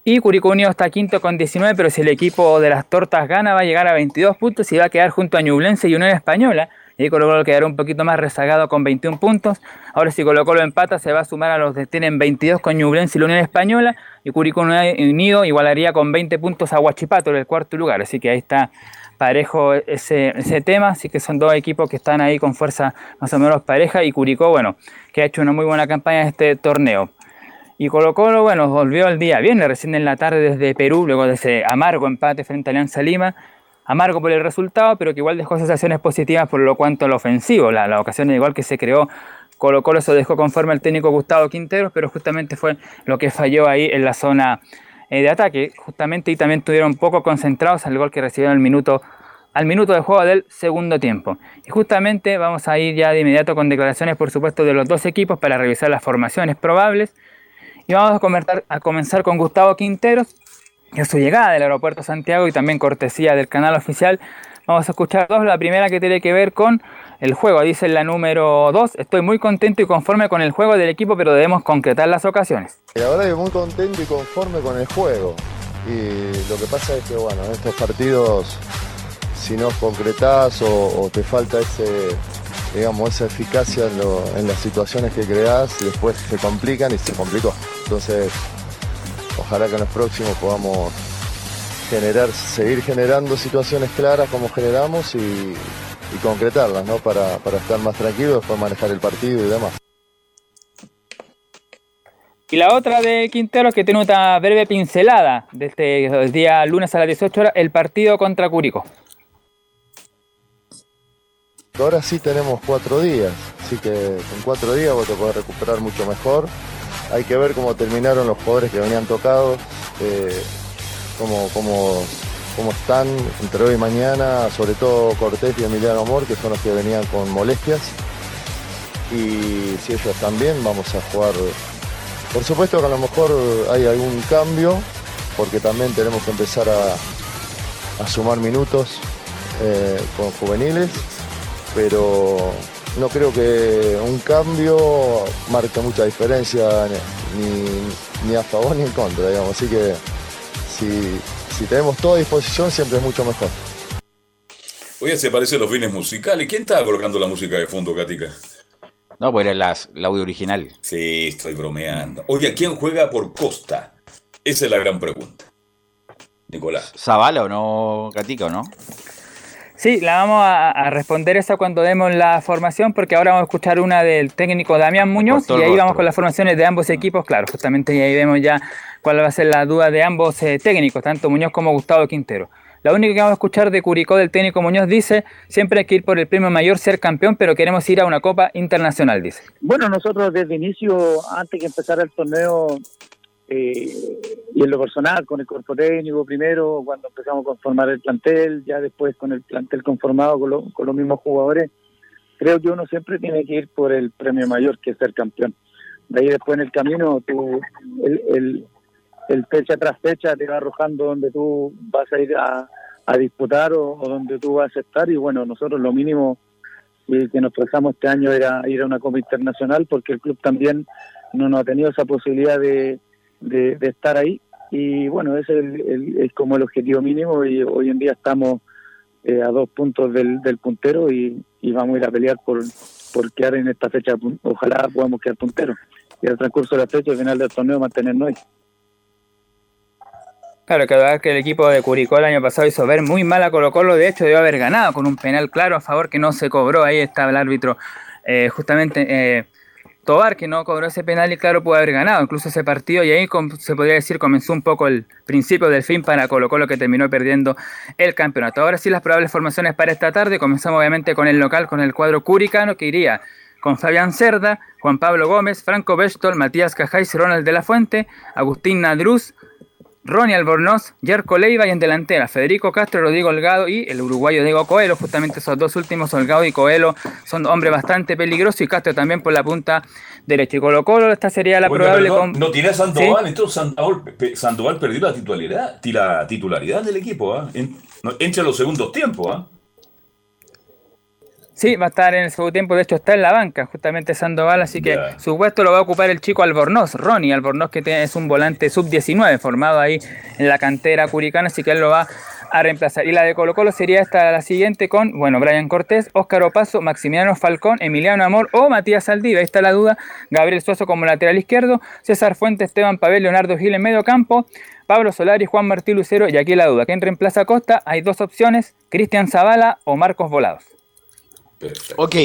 Y Curicó Unido está quinto con 19, pero si el equipo de las tortas gana va a llegar a 22 puntos y va a quedar junto a Ñublense y Unión Española. Y Colo Colo quedará un poquito más rezagado con 21 puntos. Ahora si Colo Colo empata se va a sumar a los que tienen 22 con Ñublense y la Unión Española. Y Curicó Unido igualaría con 20 puntos a Huachipato en el cuarto lugar. Así que ahí está parejo ese, ese tema. Así que son dos equipos que están ahí con fuerza más o menos pareja. Y Curicó, bueno, que ha hecho una muy buena campaña en este torneo. Y Colo Colo, bueno, volvió el día viernes, recién en la tarde desde Perú, luego de ese amargo empate frente a Alianza Lima amargo por el resultado, pero que igual dejó sensaciones positivas por lo cuanto lo ofensivo. La, la ocasión igual que se creó Colo Colo se dejó conforme al técnico Gustavo Quinteros, pero justamente fue lo que falló ahí en la zona eh, de ataque. Justamente y también estuvieron poco concentrados al gol que recibieron al minuto, al minuto de juego del segundo tiempo. Y justamente vamos a ir ya de inmediato con declaraciones, por supuesto, de los dos equipos para revisar las formaciones probables. Y vamos a, a comenzar con Gustavo Quinteros, a su llegada del aeropuerto Santiago y también cortesía del canal oficial. Vamos a escuchar dos. La primera que tiene que ver con el juego. Dice la número 2. Estoy muy contento y conforme con el juego del equipo, pero debemos concretar las ocasiones. La verdad que muy contento y conforme con el juego. Y lo que pasa es que, bueno, en estos partidos, si no concretás o, te falta ese, digamos, esa eficacia en, en las situaciones que creás, después se complican y se complicó. Entonces, ojalá que en los próximos podamos generar, seguir generando situaciones claras como generamos y, concretarlas, ¿no? Para, estar más tranquilos, para manejar el partido y demás. Y la otra de Quintero que tiene una breve pincelada desde el día lunes a las 18 horas, el partido contra Curicó. Ahora sí tenemos cuatro días, así que en cuatro días vos te podés recuperar mucho mejor hay que ver cómo terminaron los jugadores que venían tocados, eh, cómo, cómo, están entre hoy y mañana, sobre todo Cortés y Emiliano Amor, que son los que venían con molestias. Y si ellos bien, vamos a jugar. Por supuesto que a lo mejor hay algún cambio, porque también tenemos que empezar a, a sumar minutos eh, con juveniles, pero no creo que un cambio marque mucha diferencia ni, a favor ni en contra, digamos. Así que si, si tenemos toda disposición siempre es mucho mejor. Oye, se parecen los fines musicales. ¿Quién estaba colocando la música de fondo, Katica? No, pues era la, audio original. Sí, estoy bromeando. Oye, ¿quién juega por Costa? Esa es la gran pregunta. Nicolás. ¿Zavala o no, Katica o no? Sí, la vamos a, responder esa cuando demos la formación, porque ahora vamos a escuchar una del técnico Damián Muñoz y ahí vamos con las formaciones de ambos equipos, claro, justamente y ahí vemos ya cuál va a ser la duda de ambos eh, técnicos, tanto Muñoz como Gustavo Quintero. La única que vamos a escuchar de Curicó del técnico Muñoz dice, siempre hay que ir por el premio mayor, ser campeón, pero queremos ir a una Copa Internacional, dice. Bueno, nosotros desde inicio, antes que empezara el torneo, eh, y en lo personal, con el cuerpo técnico primero, cuando empezamos a conformar el plantel, ya después con el plantel conformado con, con los mismos jugadores, creo que uno siempre tiene que ir por el premio mayor, que es ser campeón. De ahí después en el camino, tú, el, el, fecha tras fecha te va arrojando donde tú vas a ir a, a disputar o, donde tú vas a estar. Y bueno, nosotros lo mínimo que nos trazamos este año era ir a una Copa Internacional, porque el club también no nos ha tenido esa posibilidad de de, estar ahí. Y bueno, ese es, como el objetivo mínimo y hoy en día estamos eh, a dos puntos del, del puntero y, vamos a ir a pelear por, por quedar en esta fecha. Ojalá podamos quedar punteros y al transcurso de la fecha, al final del torneo, mantenernos ahí. Claro, que verdad que el equipo de Curicó el año pasado hizo ver muy mal a Colo Colo, de hecho debió haber ganado con un penal claro a favor que no se cobró, ahí estaba el árbitro eh, justamente eh, Tobar, que no cobró ese penal y claro, pudo haber ganado incluso ese partido y ahí se podría decir comenzó un poco el principio del fin para Colo Colo que terminó perdiendo el campeonato. Ahora sí las probables formaciones para esta tarde, comenzamos obviamente con el local, con el cuadro curicano que iría con Fabián Cerda, Juan Pablo Gómez, Franco Bestol, Matías Cajáis, Ronald de la Fuente, Agustín Nadruz, Ronnie Albornoz, Jerko Leiva y en delantera Federico Castro, Rodrigo Holgado y el uruguayo Diego Coelho. Justamente esos dos últimos, Holgado y Coelho, son hombres bastante peligrosos y Castro también por la punta derecha. Y Colo Colo, esta sería la probable. No tiene Sandoval, entonces Sandoval, perdió la titularidad, la titularidad del equipo ¿ah? entre los segundos tiempos. ¿ah? Sí, va a estar en el segundo tiempo, de hecho está en la banca, justamente Sandoval, así que su puesto lo va a ocupar el chico Albornoz, Ronnie Albornoz, que es un volante sub-19, formado ahí en la cantera curicana, así que él lo va a reemplazar. Y la de Colo Colo sería esta la siguiente con, bueno, Brian Cortés, Óscar Opaso, Maximiliano Falcón, Emiliano Amor o Matías Saldiva. Ahí está la duda. Gabriel Suazo como lateral izquierdo, César Fuentes, Esteban Pavel, Leonardo Gil en medio campo, Pablo Solari, Juan Martí Lucero y aquí la duda. ¿Quién reemplaza a Costa? Hay dos opciones, Cristian Zavala o Marcos Volados. Ok,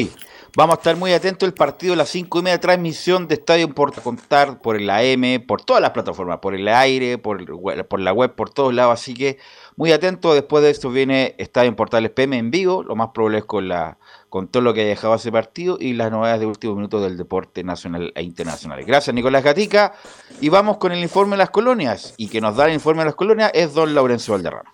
vamos a estar muy atentos el partido a las 5 y media transmisión de Estadio por contar por el AM, por todas las plataformas, por el aire, por, por la web, por todos lados. Así que muy atentos. Después de esto viene Estadio Portales PM en vivo. Lo más probable es con, la, con todo lo que ha dejado ese partido y las novedades de último minuto del deporte nacional e internacional. Gracias, Nicolás Gatica. Y vamos con el informe de las colonias. Y que nos da el informe de las colonias es don Laurencio Valderrama.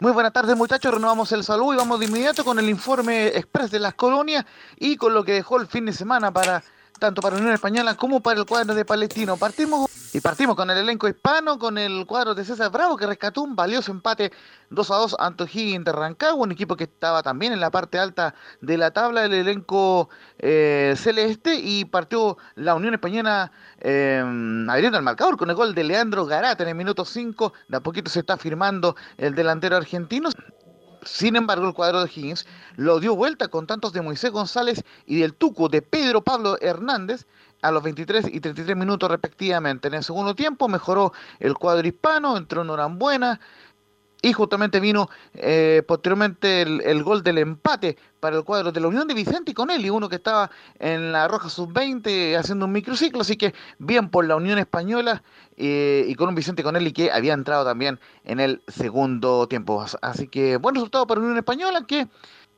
Muy buenas tardes muchachos, renovamos el saludo y vamos de inmediato con el informe express de las colonias y con lo que dejó el fin de semana para tanto para la Unión Española como para el cuadro de Palestino. Partimos y partimos con el elenco hispano, con el cuadro de César Bravo, que rescató un valioso empate 2 a 2 ante Higgins de Rancagua, un equipo que estaba también en la parte alta de la tabla del elenco eh, celeste, y partió la Unión Española eh, abriendo el marcador con el gol de Leandro Garata en el minuto 5. De a poquito se está firmando el delantero argentino. Sin embargo, el cuadro de Higgins lo dio vuelta con tantos de Moisés González y del Tuco de Pedro Pablo Hernández a los 23 y 33 minutos respectivamente. En el segundo tiempo mejoró el cuadro hispano, entró en Norambuena y justamente vino eh, posteriormente el, gol del empate para el cuadro de la Unión de Vicente y con uno que estaba en la Roja Sub-20 haciendo un microciclo, así que bien por la Unión Española eh, y con un Vicente Conelli que había entrado también en el segundo tiempo. Así que buen resultado para la Unión Española que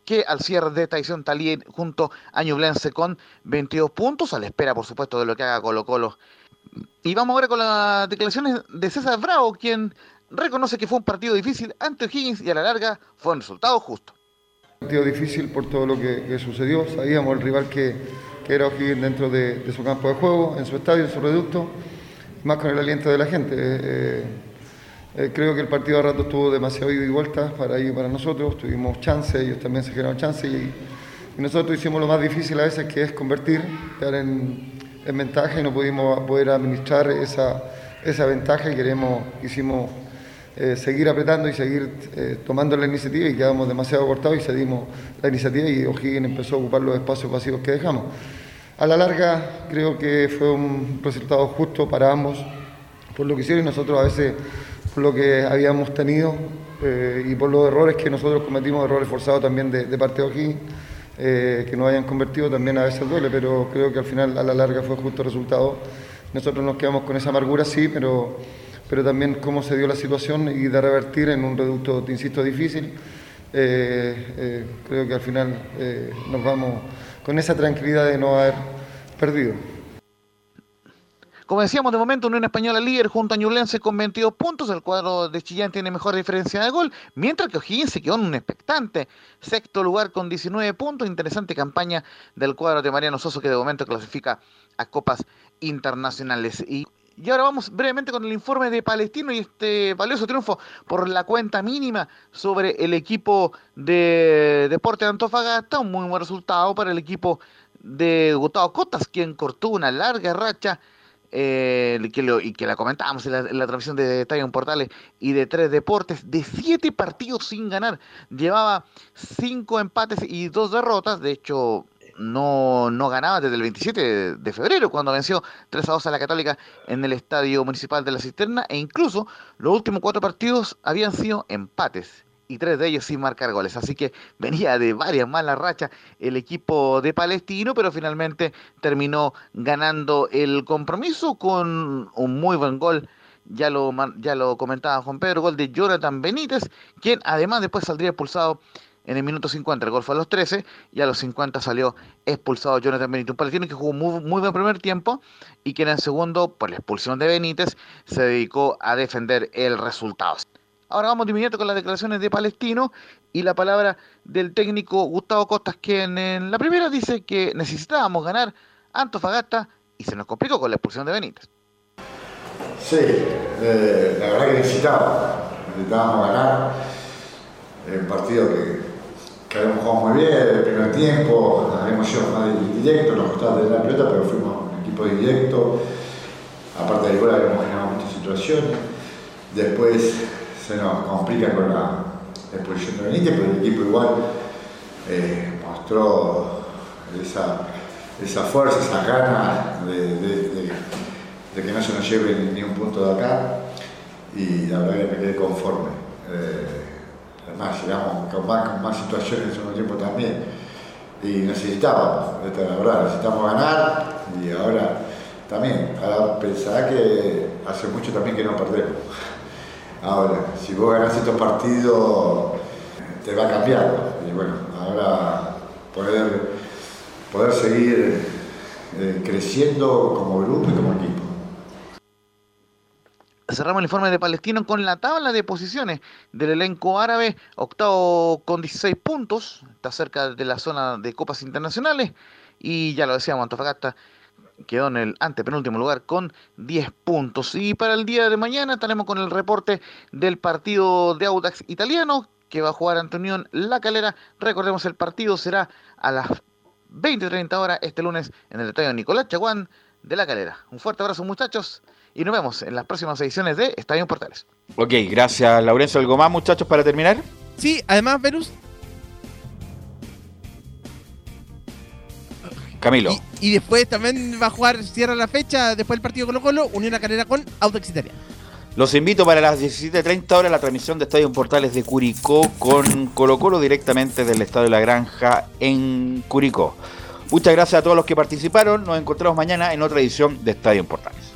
que al cierre de esta edición talía junto a Ñublense con 22 puntos, a la espera por supuesto de lo que haga Colo Colo. Y vamos ahora con las declaraciones de César Bravo, quien reconoce que fue un partido difícil ante O'Higgins y a la larga fue un resultado justo. Un partido difícil por todo lo que, sucedió, sabíamos el rival que, era O'Higgins dentro de, su campo de juego, en su estadio, en su reducto, más con el aliento de la gente. Eh, Eh, creo que el partido a rato estuvo demasiado ida y vuelta para ellos y para nosotros. Tuvimos chance, ellos también se generaron chance y, nosotros hicimos lo más difícil a veces que es convertir, quedar en, ventaja y no pudimos poder administrar esa, esa ventaja y queremos, quisimos eh, seguir apretando y seguir eh, tomando la iniciativa y quedamos demasiado cortados y cedimos la iniciativa y O'Higgins empezó a ocupar los espacios vacíos que dejamos. A la larga creo que fue un resultado justo para ambos por lo que hicieron y nosotros a veces por lo que habíamos tenido eh, y por los errores que nosotros cometimos, errores forzados también de, parte de O'Higgins, eh, que nos hayan convertido también a veces duele, pero creo que al final a la larga fue justo el resultado. Nosotros nos quedamos con esa amargura, sí, pero, pero también cómo se dio la situación y de revertir en un reducto, te insisto, difícil. Eh, creo que al final nos vamos con esa tranquilidad de no haber perdido. Como decíamos, de momento Unión Española líder junto a Ñublense con 22 puntos. El cuadro de Chillán tiene mejor diferencia de gol, mientras que O'Higgins se quedó en un expectante sexto lugar con 19 puntos. Interesante campaña del cuadro de Mariano Soso que de momento clasifica a copas internacionales. Y, y ahora vamos brevemente con el informe de Palestino y este valioso triunfo por la cuenta mínima sobre el equipo de Deporte de Antofagasta. Un muy buen resultado para el equipo de Gustavo Cotas, quien cortó una larga racha eh, que y que la comentábamos en la, transmisión de Estadio Portales y de tres deportes, de siete partidos sin ganar. Llevaba cinco empates y dos derrotas. De hecho, no, no ganaba desde el 27 de, febrero, cuando venció 3 a 2 a la Católica en el Estadio Municipal de la Cisterna. E incluso los últimos cuatro partidos habían sido empates y tres de ellos sin marcar goles. Así que venía de varias malas rachas el equipo de Palestino, pero finalmente terminó ganando el compromiso con un muy buen gol. Ya lo, ya lo comentaba Juan Pedro, gol de Jonathan Benítez, quien además después saldría expulsado en el minuto 50. El gol fue a los 13 y a los 50 salió expulsado Jonathan Benítez. Un palestino que jugó muy, muy buen primer tiempo y que en el segundo, por la expulsión de Benítez, se dedicó a defender el resultado. Ahora vamos de inmediato con las declaraciones de Palestino y la palabra del técnico Gustavo Costas, quien en la primera dice que necesitábamos ganar Antofagasta y se nos complicó con la expulsión de Benítez. Sí, eh, la verdad que necesitábamos, necesitábamos ganar un partido que, que jugado muy bien, el primer tiempo, habíamos sido más directo, nos costaba tener la pelota, pero fuimos un equipo directo, aparte del gol habíamos generado muchas situaciones, después se nos complica con la expulsión de Benítez, pero el equipo igual eh, mostró esa, fuerza, esa gana de, que no se nos lleve ni, un punto de acá y la verdad que me quedé conforme. Eh, además, llegamos con más, situaciones en segundo tiempo también y necesitábamos, esta es la verdad, necesitamos ganar y ahora también, ahora pensará que hace mucho también que no perdemos. Ahora, si vos ganás estos partidos, te va a cambiar. Y bueno, ahora poder, poder seguir eh, creciendo como grupo y como equipo. Cerramos el informe de Palestino con la tabla de posiciones del elenco árabe, octavo con 16 puntos, está cerca de la zona de copas internacionales y ya lo decíamos, Antofagasta quedó en el antepenúltimo lugar con 10 puntos. Y para el día de mañana estaremos con el reporte del partido de Audax italiano que va a jugar ante Unión La Calera. Recordemos, el partido será a las 20-30 horas este lunes en el estadio Nicolás Chaguán de La Calera. Un fuerte abrazo muchachos y nos vemos en las próximas ediciones de Estadio Portales. Ok, gracias Laurencio. ¿Algo más muchachos para terminar? Sí, además Venus, Camilo. Y, después también va a jugar, cierra la fecha, después del partido Colo Colo, unió una carrera con Audax. Los invito para las 17.30 horas la transmisión de Estadio Portales de Curicó con Colo Colo directamente del Estadio de la Granja en Curicó. Muchas gracias a todos los que participaron. Nos encontramos mañana en otra edición de Estadio Portales.